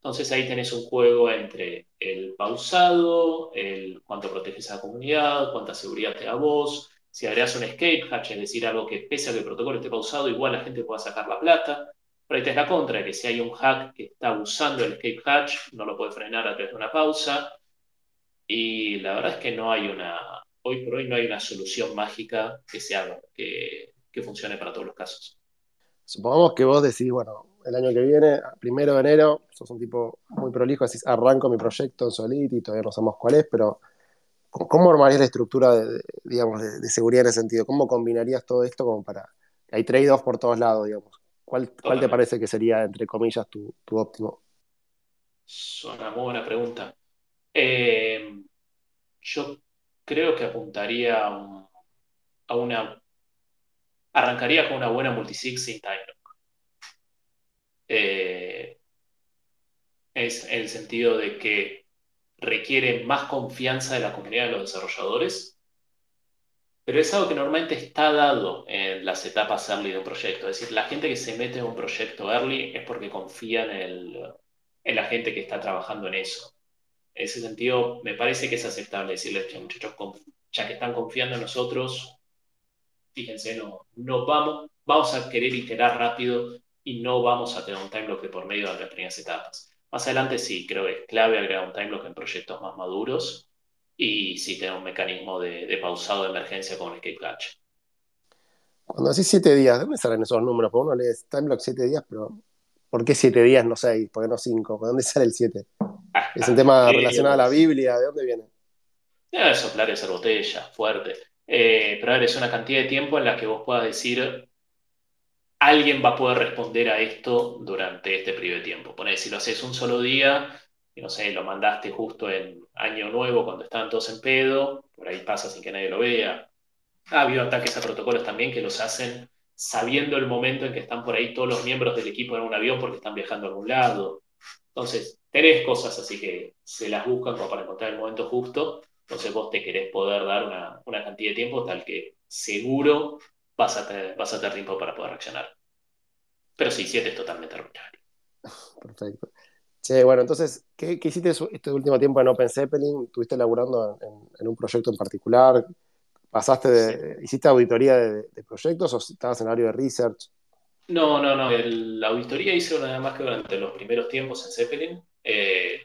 Entonces ahí tenés un juego entre el pausado, el cuánto proteges a la comunidad, cuánta seguridad te da vos, si agregas un escape hatch, es decir, algo que pese a que el protocolo esté pausado, igual la gente pueda sacar la plata. Pero ahí tenés la contra, que si hay un hack que está usando el escape hatch, no lo puede frenar a través de una pausa. Y la verdad es que no hay una, hoy por hoy no hay una solución mágica que se haga, que, funcione para todos los casos. Supongamos que vos decís, bueno, el año que viene, primero de enero, sos un tipo muy prolijo, decís, arranco mi proyecto en Solidity, todavía no sabemos cuál es, pero ¿cómo armarías la estructura de, digamos, de, seguridad en ese sentido? ¿Cómo combinarías todo esto como para... Hay trade-offs por todos lados, digamos. ¿Cuál, ¿Cuál, te parece que sería, entre comillas, tu, tu óptimo? Es una muy buena pregunta. Eh, yo creo que apuntaría a, una. Arrancaría con una buena multisig sin lock. Eh, es el sentido de que requiere más confianza de la comunidad de los desarrolladores, pero es algo que normalmente está dado en las etapas early de un proyecto. Es decir, la gente que se mete en un proyecto early es porque confía en, el, en la gente que está trabajando en eso. En ese sentido, me parece que es aceptable decirles, muchachos, ya que están confiando en nosotros, fíjense, no, no vamos, vamos a querer iterar rápido y no vamos a tener un time block de por medio de las primeras etapas. Más adelante sí, creo que es clave agregar un time block en proyectos más maduros y sí tener un mecanismo de, pausado de emergencia con escape catch. Cuando decís siete días, ¿de dónde salen esos números? Porque uno lee time block siete días, pero ¿por qué siete días, no seis? ¿Por qué no cinco? ¿De dónde sale el siete? ¿Es un tema relacionado a la Biblia? ¿De dónde viene? Debe soplar y hacer botella, fuerte. Eh, pero a ver, es una cantidad de tiempo en la que vos puedas decir, alguien va a poder responder a esto durante este periodo de tiempo. Poner, si lo haces un solo día, y no sé, lo mandaste justo en Año Nuevo cuando estaban todos en pedo, por ahí pasa sin que nadie lo vea. Ha habido ataques a protocolos también que los hacen sabiendo el momento en que están por ahí todos los miembros del equipo en un avión porque están viajando a algún lado. Entonces, tenés cosas así que se las buscan para encontrar el momento justo. Entonces vos te querés poder dar una, cantidad de tiempo tal que seguro vas a, tener, vas a tener tiempo para poder reaccionar. Pero sí, 7 es totalmente arbitrario. Perfecto. Che, bueno, entonces, ¿qué, hiciste este último tiempo en Open Zeppelin? ¿Estuviste laburando en, un proyecto en particular? ¿Pasaste de, ¿Hiciste auditoría de, de, proyectos o estabas en el área de research? No, no, no. la auditoría hice nada más que durante los primeros tiempos en Zeppelin. Eh,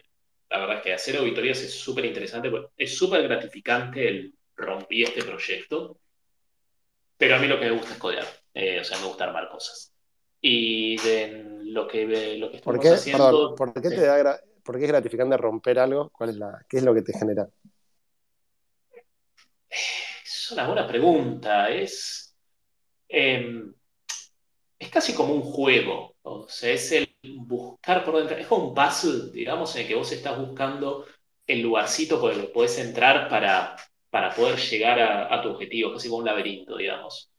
la verdad es que hacer auditorías es súper interesante, es súper gratificante el rompí este proyecto, pero a mí lo que me gusta es codear, eh, o sea, me gusta armar cosas. Y de lo que, lo que ¿Por qué, haciendo... ¿por qué, te da ¿por qué es gratificante romper algo? ¿Cuál es la, ¿Qué es lo que te genera? Es una buena pregunta. Es, em, es casi como un juego. O sea, es el buscar por dentro. Es como un puzzle, digamos, en el que vos estás buscando el lugarcito por el que podés entrar para, para poder llegar a, tu objetivo, casi como un laberinto, digamos.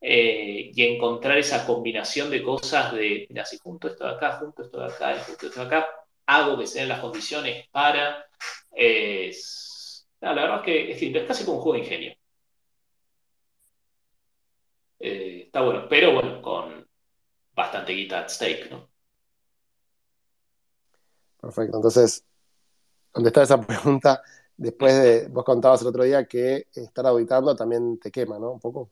eh, y encontrar esa combinación de cosas de, mira, si junto esto de acá, junto esto de acá junto esto de acá, hago que se den las condiciones para... la verdad es que es, es casi como un juego de ingenio. Eh, está bueno, pero bueno, con bastante guita at stake, ¿no? Perfecto, entonces, ¿dónde está esa pregunta? Después de, vos contabas el otro día que estar auditando también te quema, ¿no? Un poco.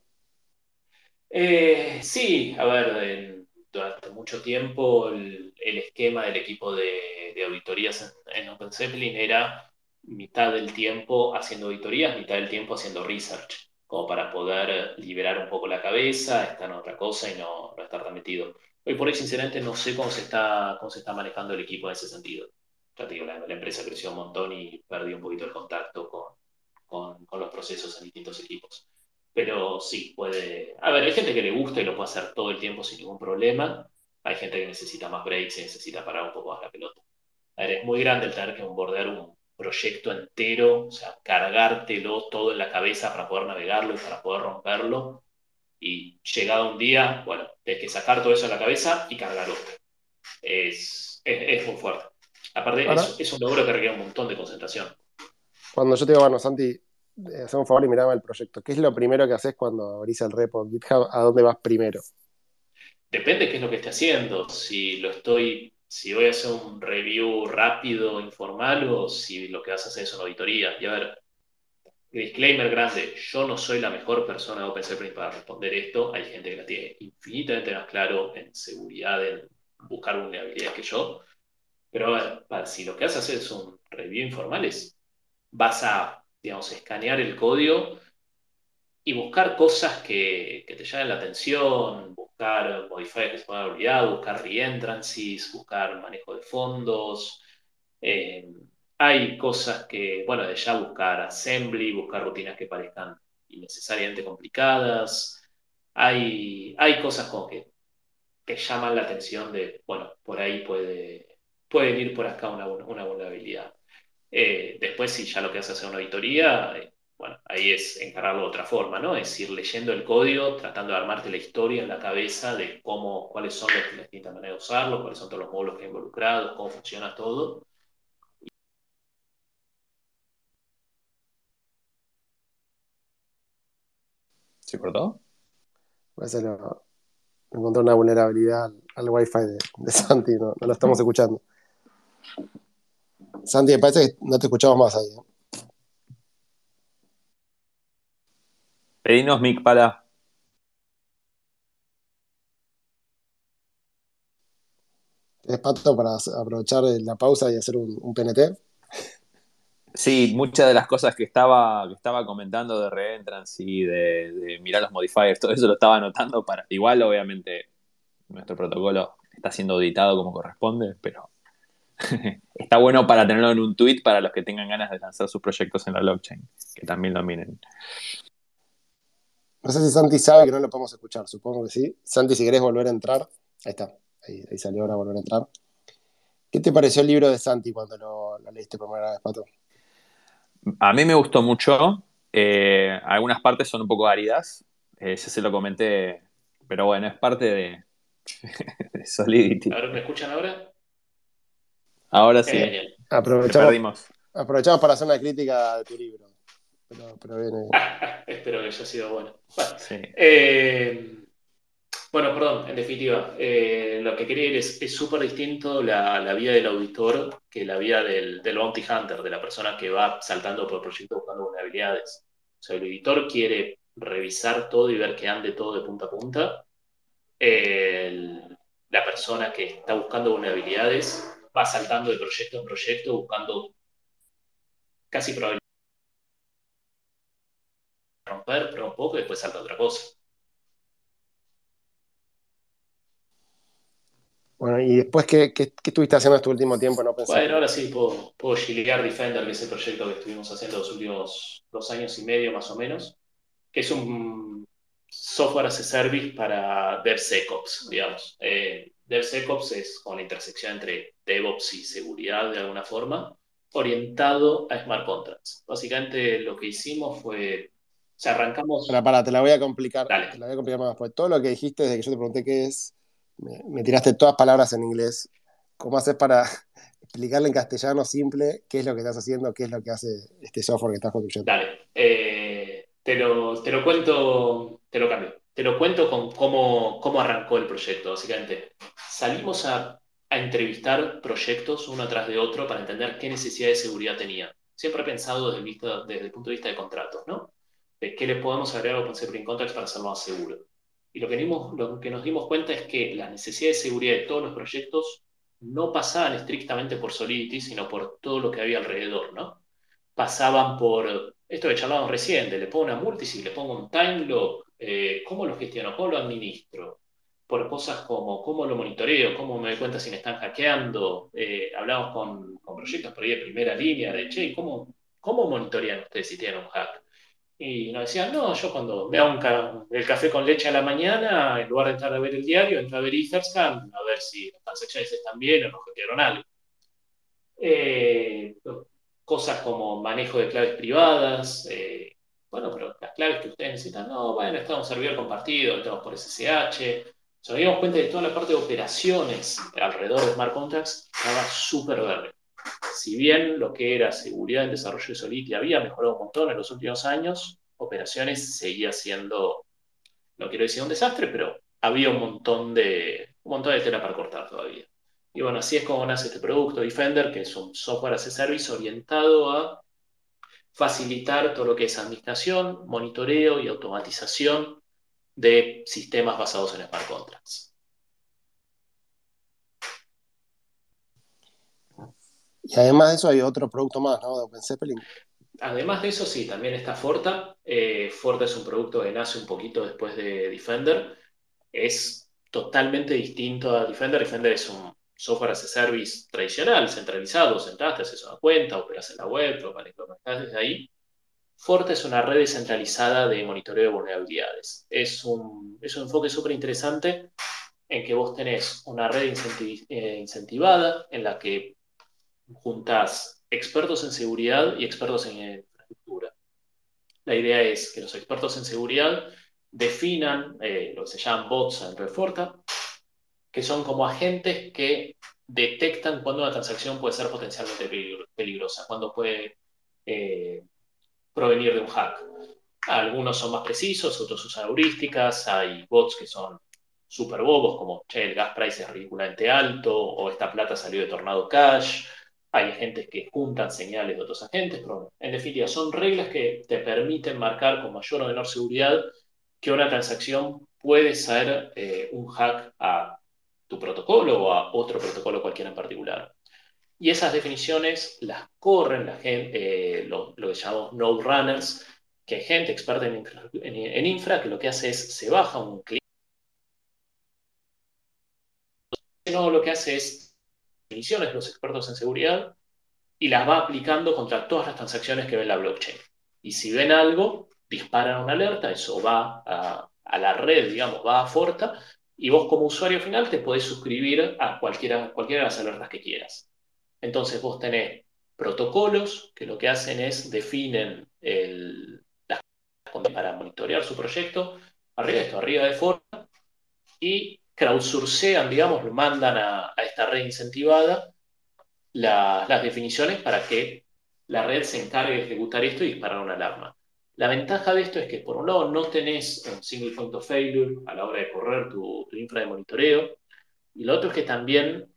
Eh, sí, a ver, durante mucho tiempo el, esquema del equipo de, auditorías en, Open Zeppelin era mitad del tiempo haciendo auditorías, mitad del tiempo haciendo research, como para poder liberar un poco la cabeza, estar en otra cosa y no, estar tan metido. Hoy por hoy, sinceramente, no sé cómo se está, cómo se está manejando el equipo en ese sentido. Ya te digo, la, empresa creció un montón y perdí un poquito el contacto con, con, con los procesos en distintos equipos. Pero sí, puede. A ver, hay gente que le gusta y lo puede hacer todo el tiempo sin ningún problema. Hay gente que necesita más breaks y necesita parar un poco más la pelota. A ver, es muy grande el tener que bordear un proyecto entero, o sea, cargártelo todo en la cabeza para poder navegarlo y para poder romperlo. Y llegado un día, bueno, tienes que sacar todo eso de la cabeza y cargarlo. Es, es, muy fuerte. Aparte, es, es, un logro que requiere un montón de concentración. Cuando yo te digo, bueno, Santi, hacer un favor y miraba el proyecto. ¿Qué es lo primero que haces cuando abrís el repo GitHub? ¿A dónde vas primero? Depende qué es lo que esté haciendo. Si lo estoy, si voy a hacer un review rápido, informal, o si lo que vas a hacer es una auditoría. Y a ver, disclaimer grande, yo no soy la mejor persona de OpenSeprint para responder esto. Hay gente que la tiene infinitamente más claro en seguridad, en buscar vulnerabilidades que yo. Pero a si lo que vas a hacer es un review informal, es, vas a digamos, escanear el código y buscar cosas que, te llamen la atención, buscar modifiers de vulnerabilidad, buscar reentrancies, buscar manejo de fondos. Eh, hay cosas que, bueno, de ya buscar assembly, buscar rutinas que parezcan innecesariamente complicadas. Hay, hay cosas como que, que llaman la atención de, bueno, por ahí puede, puede ir por acá una, vulnerabilidad. Eh, después, si ya lo que hace es una auditoría, eh, bueno, ahí es encararlo de otra forma, ¿no? Es ir leyendo el código, tratando de armarte la historia en la cabeza de cómo, cuáles son las distintas maneras de usarlo, cuáles son todos los módulos que hay involucrados, cómo funciona todo. ¿Se cortó? Parece lo, encontró una vulnerabilidad al, al Wi-Fi de, Santi, no lo estamos escuchando. Santi, me parece que no te escuchamos más ahí. ¿eh? Pedinos mic para. ¿Es pato para aprovechar la pausa y hacer un, PNT? Sí, muchas de las cosas que estaba, que estaba comentando de reentrance y de, de, mirar los modifiers, todo eso lo estaba anotando para. Igual, obviamente, nuestro protocolo está siendo auditado como corresponde, pero está bueno para tenerlo en un tweet para los que tengan ganas de lanzar sus proyectos en la blockchain, que también lo miren. No sé si Santi sabe que no lo podemos escuchar, supongo que sí. Santi, si querés volver a entrar, ahí está, ahí, salió ahora volver a entrar. ¿Qué te pareció el libro de Santi cuando lo, leíste por primera vez, Pato? A mí me gustó mucho. Eh, algunas partes son un poco áridas, eh, ya se lo comenté, pero bueno, es parte de, de Solidity. ¿Me escuchan ahora? Ahora sí. aprovechamos, aprovechamos para hacer una crítica de tu libro. Pero, Espero que haya sido bueno. Eh, bueno, perdón, en definitiva, eh, lo que quería decir es súper distinto la, vida del auditor que la vida del, bounty hunter, de la persona que va saltando por el proyecto buscando vulnerabilidades. O sea, el auditor quiere revisar todo y ver que ande todo de punta a punta. la persona que está buscando vulnerabilidades va saltando de proyecto en proyecto buscando casi probablemente romper, pero un poco y después salta otra cosa. Bueno, y después, ¿qué, qué, estuviste haciendo este último tiempo? No bueno, ahora sí puedo, puedo Defender, que es el proyecto que estuvimos haciendo los últimos dos años y medio más o menos, que es un software as a service para DevSecOps, digamos. Eh, DevSecOps es con la intersección entre DevOps y seguridad de alguna forma, orientado a smart contracts. Básicamente lo que hicimos fue sea, arrancamos. Para, para, te la voy a complicar. Te la voy a complicar más. Pues todo lo que dijiste desde que yo te pregunté qué es, me, tiraste todas palabras en inglés. ¿Cómo haces para explicarle en castellano simple qué es lo que estás haciendo, qué es lo que hace este software que estás construyendo? Dale. Eh, te, lo, te lo cuento, te lo cambio. Te lo cuento con cómo, cómo arrancó el proyecto, básicamente. Salimos a, entrevistar proyectos uno tras de otro para entender qué necesidad de seguridad tenían. Siempre he pensado desde el, punto de vista de contratos, ¿no? De qué le podemos agregar a OpenSecuring Contracts para hacerlo más seguro. Y lo que, dimos, lo que nos dimos cuenta es que las necesidades de seguridad de todos los proyectos no pasaban estrictamente por Solidity, sino por todo lo que había alrededor, ¿no? Pasaban por esto que charlábamos recién, le pongo una multisig, le pongo un time lock, eh, cómo lo gestiono, cómo lo administro, por cosas como cómo lo monitoreo, cómo me doy cuenta si me están hackeando. Eh, hablamos con, con, proyectos por ahí de primera línea, de, che, ¿cómo, ¿cómo monitorean ustedes si tienen un hack? Y nos decían, no, yo cuando me hago el café con leche a la mañana, en lugar de entrar a ver el diario, entro a ver Etherscan, a ver si las transacciones están bien o no hackearon algo. Eh, cosas como manejo de claves privadas, bueno, pero las claves que ustedes necesitan, no, bueno, está un servidor compartido, estamos por SSH. Nos dimos cuenta de toda la parte de operaciones alrededor de Smart Contracts estaba súper verde. Si bien lo que era seguridad en desarrollo de Solidity había mejorado un montón en los últimos años, operaciones seguía siendo, no quiero decir un desastre, pero había un montón de, un montón de tela para cortar todavía. Y bueno, así es como nace este producto Defender, que es un software as a service orientado a facilitar todo lo que es administración, monitoreo y automatización de sistemas basados en smart contracts. Y además de eso hay otro producto más, ¿no? De OpenZeppelin. Además de eso, sí, también está Forta. Eh, Forta es un producto que nace un poquito después de Defender. Es totalmente distinto a Defender. Defender es un software as a service tradicional, centralizado, sentaste, haces una cuenta, operas en la web, lo conectas desde ahí. Forte es una red descentralizada de monitoreo de vulnerabilidades. Es un, es un enfoque súper interesante en que vos tenés una red eh, incentivada en la que juntás expertos en seguridad y expertos en infraestructura. La idea es que los expertos en seguridad definan eh, lo que se llaman bots en Forta, que son como agentes que detectan cuando una transacción puede ser potencialmente peligrosa, cuando puede eh, provenir de un hack. Algunos son más precisos, otros usan heurísticas, hay bots que son súper bobos, como, che, el gas price es ridículamente alto, o esta plata salió de Tornado Cash, hay agentes que juntan señales de otros agentes, pero en definitiva son reglas que te permiten marcar con mayor o menor seguridad que una transacción puede ser eh, un hack a tu protocolo o a otro protocolo cualquiera en particular. Y esas definiciones las corren la gente, eh, lo, que llamamos node runners, que hay gente experta en en, infra, que lo que hace es se baja un clic. No, lo que hace es definiciones de los expertos en seguridad y las va aplicando contra todas las transacciones que ve la blockchain. Y si ven algo, disparan una alerta, eso va a, a la red, digamos, va a Forta, y vos como usuario final te podés suscribir a cualquiera, cualquiera de las alertas que quieras. Entonces vos tenés protocolos que lo que hacen es definen el, las para monitorear su proyecto, arriba de esto, arriba de forma, y crowdsourcean, digamos, lo mandan a, esta red incentivada las definiciones para que la red se encargue de ejecutar esto y disparar una alarma. La ventaja de esto es que, por un lado, no tenés un single point of failure a la hora de correr tu, infra de monitoreo, y lo otro es que también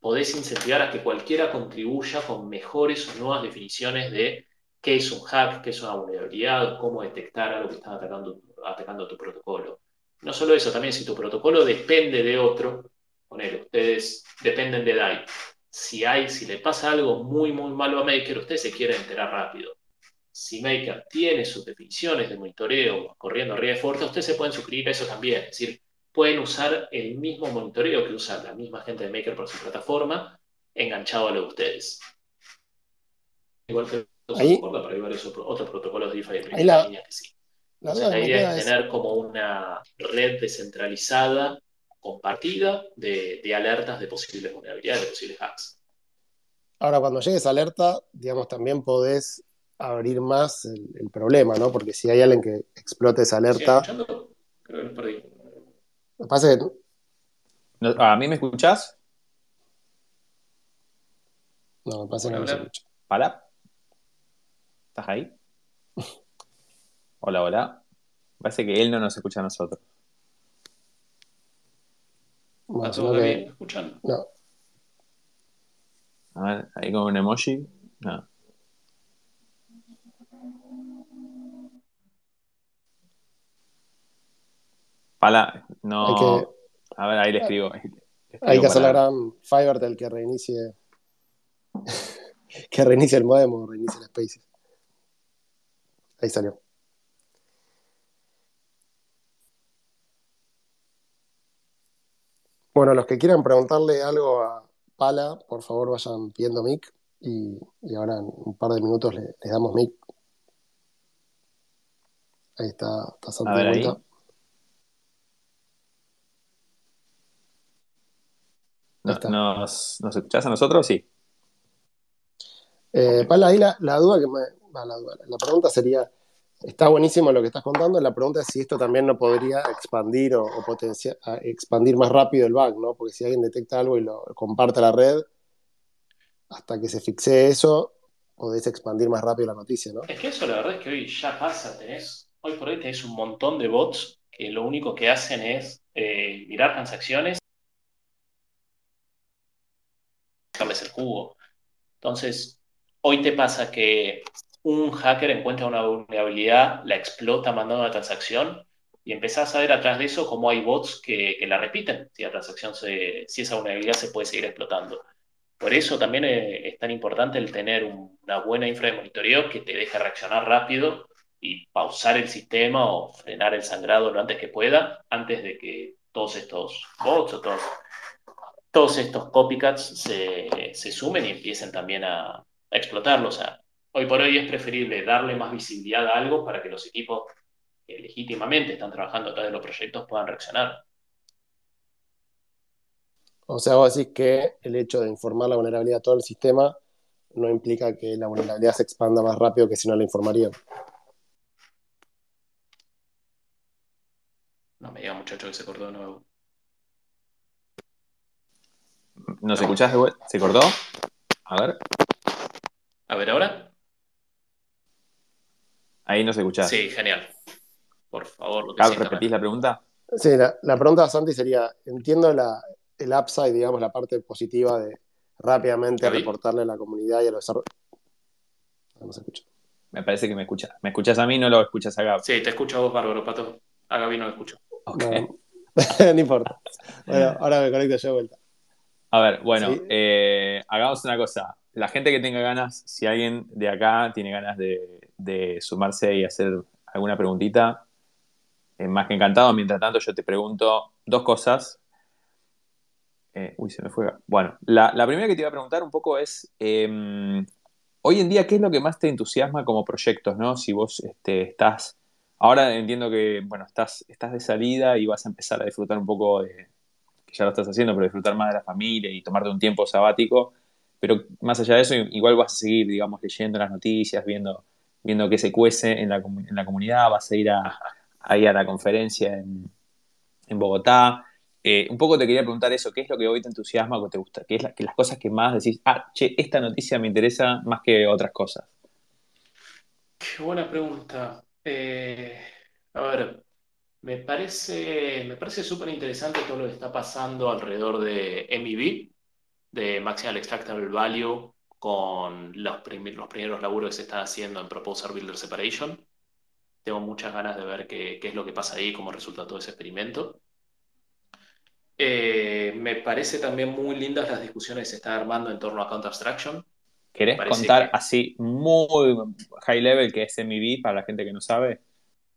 podés incentivar a que cualquiera contribuya con mejores o nuevas definiciones de qué es un hack, qué es una vulnerabilidad, cómo detectar algo que está atacando, atacando tu protocolo. No solo eso, también si tu protocolo depende de otro, ponele, ustedes dependen de DAI. Si hay, si le pasa algo muy, muy malo a Maker, ustedes se quieren enterar rápido si Maker tiene sus definiciones de monitoreo corriendo arriba de Forta, ustedes se pueden suscribir a eso también. Es decir, pueden usar el mismo monitoreo que usa la misma gente de Maker por su plataforma, enganchado a lo de ustedes. Igual que ahí, pero hay varios otros protocolos de DeFi de primera línea que sí. La, idea es tener como una red descentralizada, compartida, de, de alertas de posibles vulnerabilidades, de posibles hacks. Ahora, cuando llegues a alerta, digamos, también podés abrir más el, problema, ¿no? Porque si hay alguien que explote esa alerta. Creo que perdí. Me pasa que. ¿A mí me escuchás? No, me pasa que no me escucha. ¿Para? ¿Estás ahí? Hola, hola. Parece que él no nos escucha a nosotros. ¿Está todo bien? ¿Escuchan? No. A ver, ahí con un emoji. No. Pala, no. A ver, ahí le escribo. hay que hacer la gran Fiverr del que reinicie. que reinicie el modem o reinicie el Spaces. Ahí salió. Bueno, los que quieran preguntarle algo a Pala, por favor vayan pidiendo mic y, ahora en un par de minutos le, les damos mic. Ahí está, está ahí. ¿Nos, ¿Nos escuchás a nosotros? Sí. Eh, Pala, ahí la, duda que me. la, la pregunta sería: está buenísimo lo que estás contando. La pregunta es si esto también no podría expandir o, potenciar, expandir más rápido el bug, ¿no? Porque si alguien detecta algo y lo comparte a la red, hasta que se fixe eso, podés expandir más rápido la noticia, ¿no? Es que eso la verdad es que hoy ya pasa, tenés, hoy por hoy tenés un montón de bots que lo único que hacen es eh, mirar transacciones el jugo. Entonces, hoy te pasa que un hacker encuentra una vulnerabilidad, la explota mandando una transacción y empezás a ver atrás de eso cómo hay bots que, la repiten, si la transacción se, si esa vulnerabilidad se puede seguir explotando. Por eso también eh, es tan importante el tener una buena infra de monitoreo que te deje reaccionar rápido y pausar el sistema o frenar el sangrado lo antes que pueda, antes de que todos estos bots o todos, todos estos copycats se, sumen y empiecen también a, a explotarlo. O sea, hoy por hoy es preferible darle más visibilidad a algo para que los equipos que legítimamente están trabajando a través de los proyectos puedan reaccionar. O sea, vos decís que el hecho de informar la vulnerabilidad a todo el sistema no implica que la vulnerabilidad se expanda más rápido que si no la informarían. No me diga muchacho que se cortó de nuevo. ¿Nos escuchás ¿Se cortó? A ver. A ver ahora. Ahí nos escuchás. Sí, genial. Por favor, lo que ¿Repetís la pregunta? Sí, la, pregunta de Santi sería, entiendo la, el upside, digamos, la parte positiva de rápidamente reportarle a la comunidad y a los desarrolladores. No se escucha. Me parece que me escuchas. ¿Me escuchas a mí no lo escuchas a Gaby? Sí, te escucho a vos, Bárbaro, Pato. A Gaby no lo escucho. No, importa. Bueno, ahora me conecto yo de vuelta. A ver, bueno, eh, hagamos una cosa. La gente que tenga ganas, si alguien de acá tiene ganas de, sumarse y hacer alguna preguntita, eh, más que encantado. Mientras tanto, yo te pregunto dos cosas. Eh, uy, se me fue. Bueno, la, primera que te iba a preguntar un poco es, em, hoy en día, ¿qué es lo que más te entusiasma como proyectos, no? Si vos este, estás, ahora entiendo que, bueno, estás, estás de salida y vas a empezar a disfrutar un poco de, ya lo estás haciendo, pero disfrutar más de la familia y tomarte un tiempo sabático. Pero más allá de eso, igual vas a seguir, digamos, leyendo las noticias, viendo, viendo qué se cuece en la, en la comunidad, vas a ir a, a la conferencia en, Bogotá. Eh, un poco te quería preguntar eso, ¿qué es lo que hoy te entusiasma o te gusta? ¿Qué es que las cosas que más decís, ah, che, esta noticia me interesa más que otras cosas? Qué buena pregunta. Eh, a ver, me parece, me parece súper interesante todo lo que está pasando alrededor de MEV, de Maximal Extractable Value, con los, los primeros laburos que se están haciendo en Proposer Builder Separation. Tengo muchas ganas de ver qué, es lo que pasa ahí, cómo resulta todo ese experimento. Eh, me parece también muy lindas las discusiones que se están armando en torno a Count Abstraction. ¿Querés contar así muy high level que es MEV para la gente que no sabe?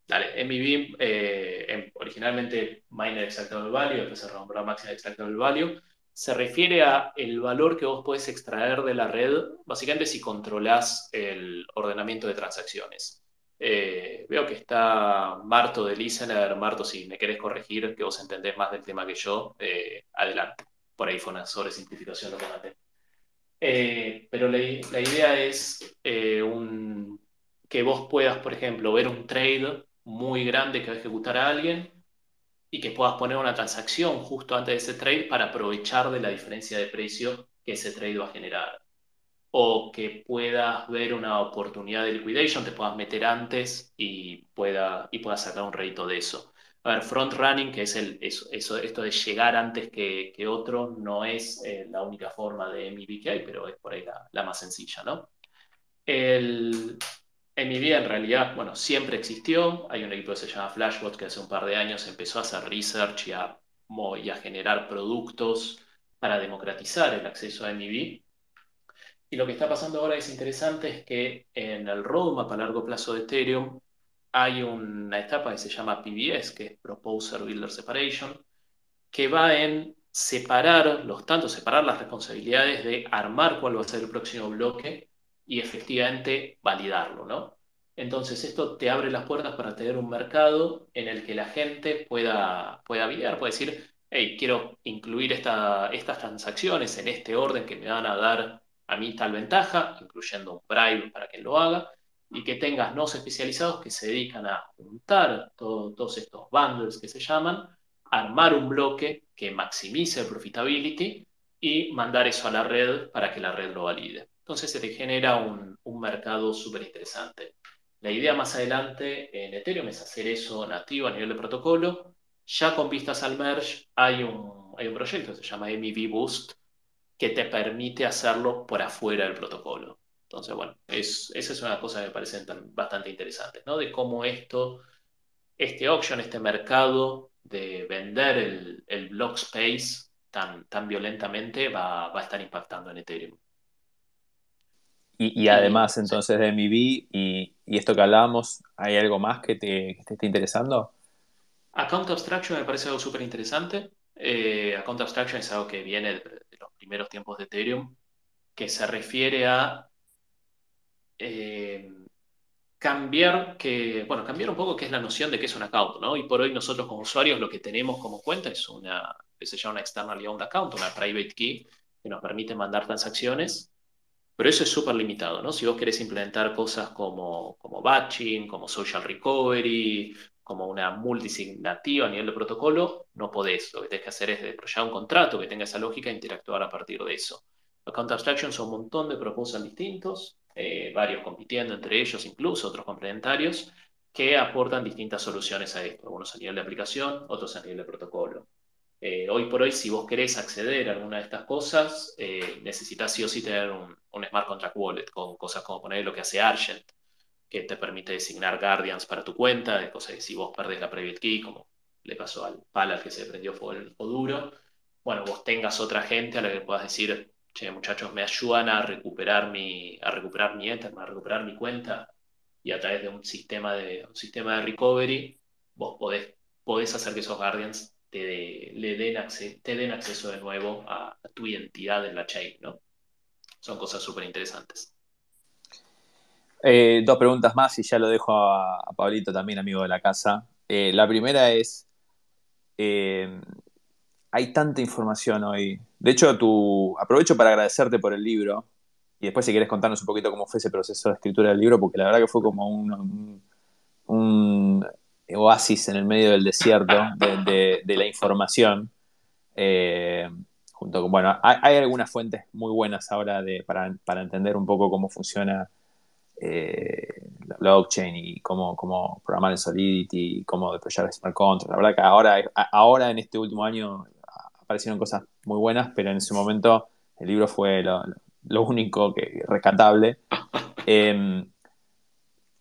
Dale, MVB, eh, originalmente Miner Extractable Value, después se renombró Maximum Extractable Value, se refiere a el valor que vos puedes extraer de la red, básicamente si controlás el ordenamiento de transacciones. Eh, veo que está Marto de Listener. Marto, si me querés corregir, que vos entendés más del tema que yo, eh, adelante. Por ahí fue una sobresimplificación lo que maté. pero la, idea es un que vos puedas, por ejemplo, ver un trade muy grande que va a ejecutar a alguien y que puedas poner una transacción justo antes de ese trade para aprovechar de la diferencia de precio que ese trade va a generar. O que puedas ver una oportunidad de liquidation, te puedas meter antes y, pueda, y puedas sacar un rédito de eso. A ver, front running, que es el, eso, esto de llegar antes que, que otro, no es eh, la única forma de MVK, pero es por ahí la, la más sencilla, ¿no? El, en mi vida, en realidad, bueno, siempre existió. Hay un equipo que se llama Flashbot que hace un par de años empezó a hacer research y a, a generar productos para democratizar el acceso a MIB. Y lo que está pasando ahora es interesante es que en el roadmap a largo plazo de Ethereum hay una etapa que se llama PBS, que es Proposer Builder Separation, que va en separar los tantos, separar las responsabilidades de armar cuál va a ser el próximo bloque y efectivamente validarlo, ¿no? Entonces esto te abre las puertas para tener un mercado en el que la gente pueda, pueda puede decir, hey, quiero incluir esta, estas transacciones en este orden que me van a dar a mí tal ventaja, incluyendo un bribe para que lo haga, y que tengas nodos especializados que se dedican a juntar todos estos bundles que se llaman, armar un bloque que maximice el profitability y mandar eso a la red para que la red lo valide. Entonces se te genera un, mercado súper interesante. La idea más adelante en Ethereum es hacer eso nativo a nivel de protocolo. Ya con vistas al merge hay un, proyecto que se llama MEV Boost que te permite hacerlo por afuera del protocolo. Entonces, bueno, es, esa es una cosa que me parece bastante interesante, ¿no? De cómo esto, este auction, este mercado de vender el, block space tan, violentamente va a estar impactando en Ethereum. Y, además, entonces, de MIB y, y esto que hablábamos, ¿hay algo más que te, esté interesando? Account Abstraction me parece algo súper interesante. Eh, account Abstraction es algo que viene de, los primeros tiempos de Ethereum, que se refiere a eh, cambiar que, bueno, cambiar un poco qué es la noción de qué es un account, ¿no? Y por hoy nosotros como usuarios lo que tenemos como cuenta es una, que se llama una external owned account, una private key, que nos permite mandar transacciones pero eso es súper limitado, ¿no? Si vos querés implementar cosas como, como batching, como social recovery, como una multisignativa a nivel de protocolo, no podés. Lo que tenés que hacer es desarrollar un contrato que tenga esa lógica e interactuar a partir de eso. Account Abstraction son un montón de proposals distintos, eh, varios compitiendo entre ellos, incluso otros complementarios, que aportan distintas soluciones a esto, algunos a nivel de aplicación, otros a nivel de protocolo. Eh, hoy por hoy, si vos querés acceder a alguna de estas cosas, eh, necesitas sí o sí tener un, Smart Contract Wallet con cosas como poner lo que hace Argent, que te permite designar Guardians para tu cuenta, cosas si vos perdés la private key, como le pasó al Pala que se prendió fuego el duro, bueno, vos tengas otra gente a la que puedas decir, che, muchachos, me ayudan a recuperar mi, a recuperar mi Ether, a recuperar mi cuenta, y a través de un sistema de, un sistema de recovery, vos podés, podés hacer que esos Guardians te, den, te den acceso de nuevo a, tu identidad en la chain, ¿no? Son cosas súper interesantes. Eh, dos preguntas más y ya lo dejo a, Pablito también, amigo de la casa. Eh, la primera es, eh, hay tanta información hoy. De hecho, tu, aprovecho para agradecerte por el libro y después si quieres contarnos un poquito cómo fue ese proceso de escritura del libro, porque la verdad que fue como un oasis en el medio del desierto de, la información. Eh, junto con, bueno, hay, algunas fuentes muy buenas ahora de, para, entender un poco cómo funciona eh, la blockchain y cómo, cómo programar el Solidity y cómo deployar smart contracts. La verdad que ahora, ahora en este último año aparecieron cosas muy buenas, pero en ese momento el libro fue lo, único que rescatable. Em,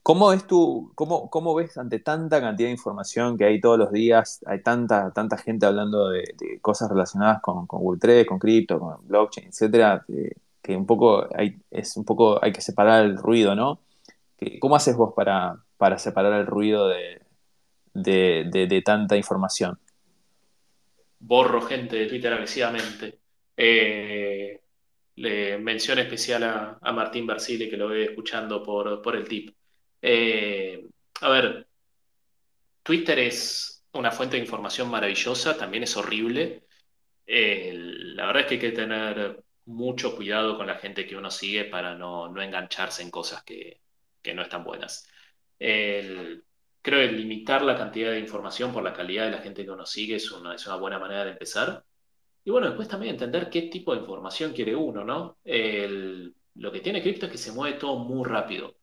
¿Cómo, ves tú, cómo, cómo, ves ante tanta cantidad de información que hay todos los días? Hay tanta, tanta gente hablando de, cosas relacionadas con, con Web3, con cripto, con blockchain, etcétera, que, un poco hay, es un poco hay que separar el ruido, ¿no? ¿Cómo haces vos para, para separar el ruido de, de, tanta información? Borro gente de Twitter agresivamente. Eh, le mención especial a, a Martín Barsile, que lo ve escuchando por, por el tip. Eh, a ver, Twitter es una fuente de información maravillosa, también es horrible. Eh, la verdad es que hay que tener mucho cuidado con la gente que uno sigue para no, engancharse en cosas que, que no están buenas. creo que limitar la cantidad de información por la calidad de la gente que uno sigue es una, es una buena manera de empezar. Y bueno, después también entender qué tipo de información quiere uno, ¿no? lo que tiene cripto es que se mueve todo muy rápido.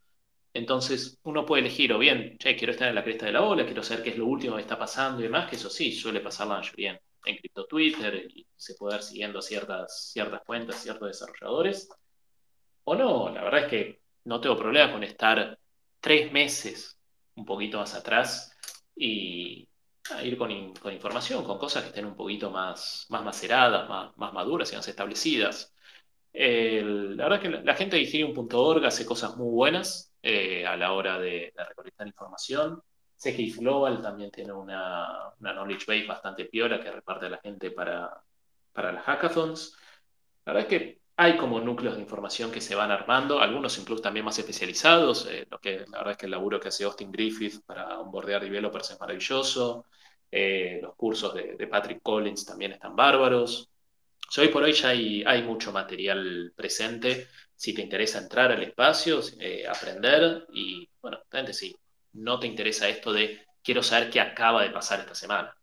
Entonces uno puede elegir o bien, che, quiero estar en la cresta de la ola, quiero saber qué es lo último que está pasando y demás, que eso sí, suele pasar la mayoría en, cripto Twitter y se puede ir siguiendo ciertas, ciertas cuentas, ciertos desarrolladores. O no, la verdad es que no tengo problema con estar tres meses un poquito más atrás y ir con, información, con cosas que estén un poquito más, más maceradas, más, más maduras y más establecidas. la verdad es que la, gente de Ethereum.org hace cosas muy buenas eh, a la hora de, recolectar información. Sé Global también tiene una, knowledge base bastante piola que reparte a la gente para, para las hackathons. La verdad es que hay como núcleos de información que se van armando, algunos incluso también más especializados. Eh, lo que, la verdad es que el laburo que hace Austin Griffith para onboardear developers es maravilloso. Eh, los cursos de, Patrick Collins también están bárbaros. hoy por hoy ya hay, hay mucho material presente si te interesa entrar al espacio, eh, aprender y, bueno, realmente si no te interesa esto de quiero saber qué acaba de pasar esta semana.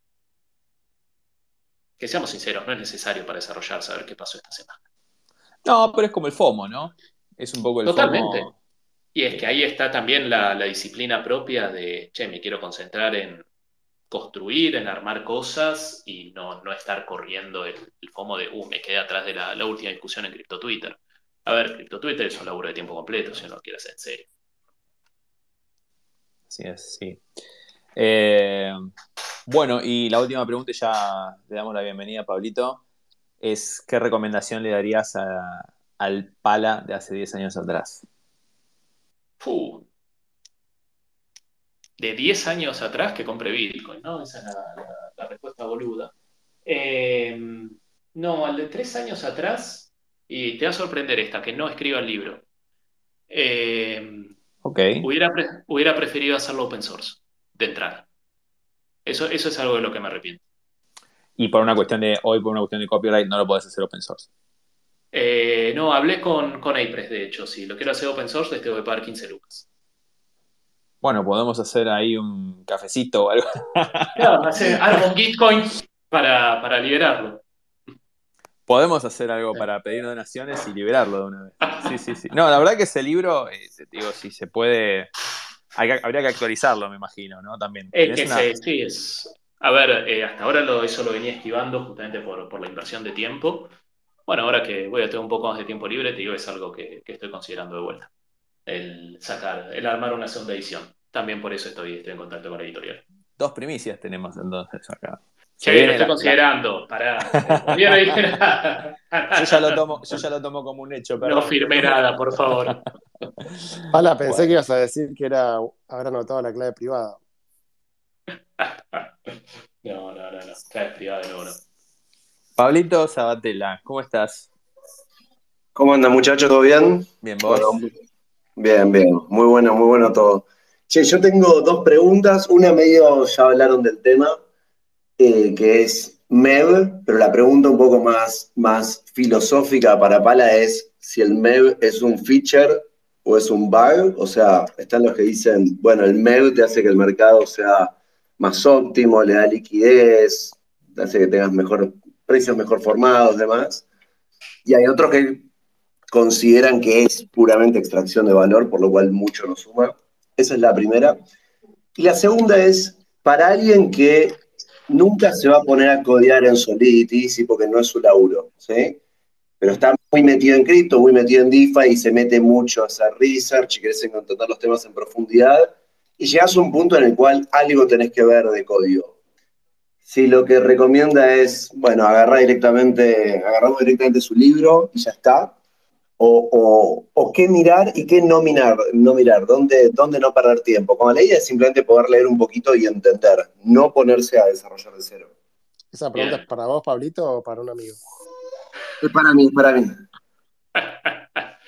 Que seamos sinceros, no es necesario para desarrollar saber qué pasó esta semana. No, pero es como el FOMO, ¿no? Es un poco el Totalmente. Y es que ahí está también la, disciplina propia de, che, me quiero concentrar en construir, en armar cosas y no, no estar corriendo el, FOMO de, uh, me quedé atrás de la, la última discusión en Crypto Twitter. A ver, Crypto Twitter es un laburo de tiempo completo, si uno lo quiere hacer en serio. Así es, sí. Eh, bueno, y la última pregunta, ya le damos la bienvenida a Pablito, es ¿qué recomendación le darías al Pala de hace 10 años atrás? De 10 años atrás que compre Bitcoin, ¿no? Esa es la, respuesta boluda. Eh, no, al de 3 años atrás y te va a sorprender esta, que no escriba el libro. Eh, hubiera, hubiera preferido hacerlo open source, de entrada. Eso, eso es algo de lo que me arrepiento. Y por una cuestión de, hoy por una cuestión de copyright, no lo podés hacer open source. Eh, no, hablé con, con Apress, de hecho, si lo quiero hacer open source, les tengo que pagar 15 lucas. Bueno, podemos hacer ahí un cafecito o algo. Claro, hacer algo con Gitcoin para, para liberarlo. Podemos hacer algo para pedir donaciones y liberarlo de una vez. Sí, sí, sí. No, la verdad que ese libro, eh, digo, si se puede. habría que actualizarlo, me imagino, ¿no? También. Es que sí, es. A ver, eh, hasta ahora lo, eso lo venía esquivando justamente por, la inversión de tiempo. Bueno, ahora que voy a tener un poco más de tiempo libre, te digo, es algo que, estoy considerando de vuelta. El sacar, el armar una segunda edición. También por eso estoy, estoy en contacto con la editorial. Dos primicias tenemos entonces acá. Sí, lo estoy considerando. Para. yo, ya lo tomo, yo ya lo tomo como un hecho. No firmé nada, por favor. Hola, pensé que ibas a decir que era haber anotado la clave privada. No, no, no, no. Clave privada nuevo, no. Pablito Sabatella, ¿cómo estás? ¿Cómo anda, muchachos? ¿Todo bien? Bien, vos. bien, bien. Muy bueno, muy bueno todo. Che, yo tengo dos preguntas. Una medio ya hablaron del tema eh, que es MEV, pero la pregunta un poco más, más filosófica para Pala es si el MEV es un feature o es un bug. O sea, están los que dicen, bueno, el MEV te hace que el mercado sea más óptimo, le da liquidez, te hace que tengas mejor, precios mejor formados, demás. Y hay otros que consideran que es puramente extracción de valor, por lo cual mucho no suma. Esa es la primera. Y la segunda es, para alguien que nunca se va a poner a codear en Solidity, sí, porque no es su laburo, ¿sí? Pero está muy metido en cripto, muy metido en DeFi y se mete mucho a hacer research y querés encontrar los temas en profundidad y llegas a un punto en el cual algo tenés que ver de código. Si lo que recomienda es, bueno, agarrar directamente, agarramos directamente su libro y ya está, o, qué mirar y qué no mirar, no mirar, dónde, dónde no perder tiempo. Como la idea es simplemente poder leer un poquito y entender, no ponerse a desarrollar de cero. ¿Esa pregunta es para vos, Pablito, o para un amigo? Es para mí, para mí.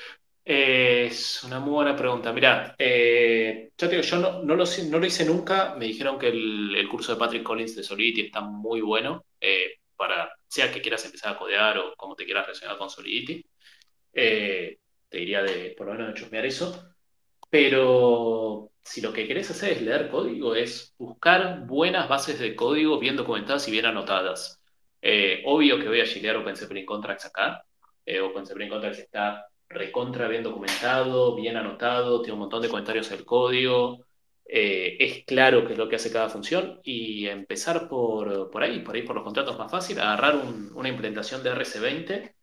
es una muy buena pregunta. Mirá, eh, yo, yo no, lo, no, lo, hice nunca. Me dijeron que el, curso de Patrick Collins de Solidity está muy bueno eh, para, sea que quieras empezar a codear o como te quieras relacionar con Solidity. Eh, te diría de por lo menos de chusmear eso. Pero si lo que querés hacer es leer código, es buscar buenas bases de código bien documentadas y bien anotadas. Eh, obvio que voy a gilear OpenCPLin Contracts acá. Eh, OpenCPLin Contracts está recontra bien documentado, bien anotado, tiene un montón de comentarios del código. Eh, es claro qué es lo que hace cada función y empezar por, por ahí, por ahí por los contratos más fáciles, agarrar una implementación de RC20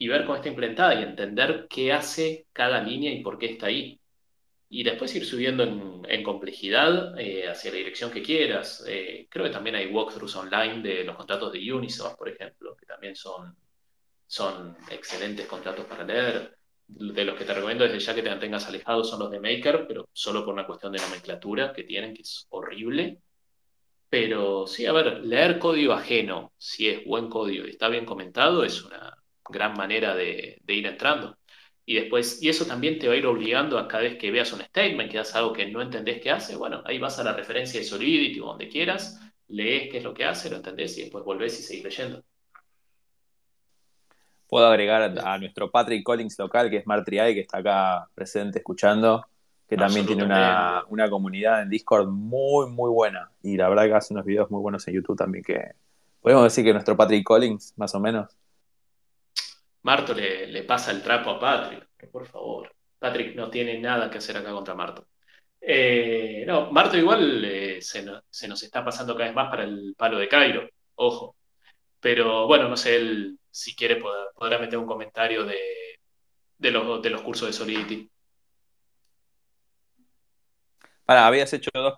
y ver cómo está implementada y entender qué hace cada línea y por qué está ahí. Y después ir subiendo en, complejidad eh, hacia la dirección que quieras. Eh, creo que también hay walkthroughs online de los contratos de Unisoft, por ejemplo, que también son, son excelentes contratos para leer. De los que te recomiendo desde ya que te mantengas alejado son los de Maker, pero solo por una cuestión de nomenclatura que tienen, que es horrible. Pero sí, a ver, leer código ajeno, si es buen código y está bien comentado, es una, gran manera de, ir entrando. Y después, y eso también te va a ir obligando a cada vez que veas un statement, que haces algo que no entendés qué hace, bueno, ahí vas a la referencia de Solidity o donde quieras, lees qué es lo que hace, lo entendés y después volvés y seguís leyendo. Puedo agregar a, nuestro Patrick Collins local, que es Martriay, que está acá presente escuchando, que también tiene una, una, comunidad en Discord muy, muy buena. Y la verdad que hace unos videos muy buenos en YouTube también, que podemos decir que nuestro Patrick Collins, más o menos. Marto le, pasa el trapo a Patrick, por favor. Patrick no tiene nada que hacer acá contra Marto. Eh, no, Marto igual eh, se, nos está pasando cada vez más para el palo de Cairo, ojo. Pero bueno, no sé, él si quiere podrá, meter un comentario de, los, de los cursos de Solidity. Para, habías hecho dos preguntas.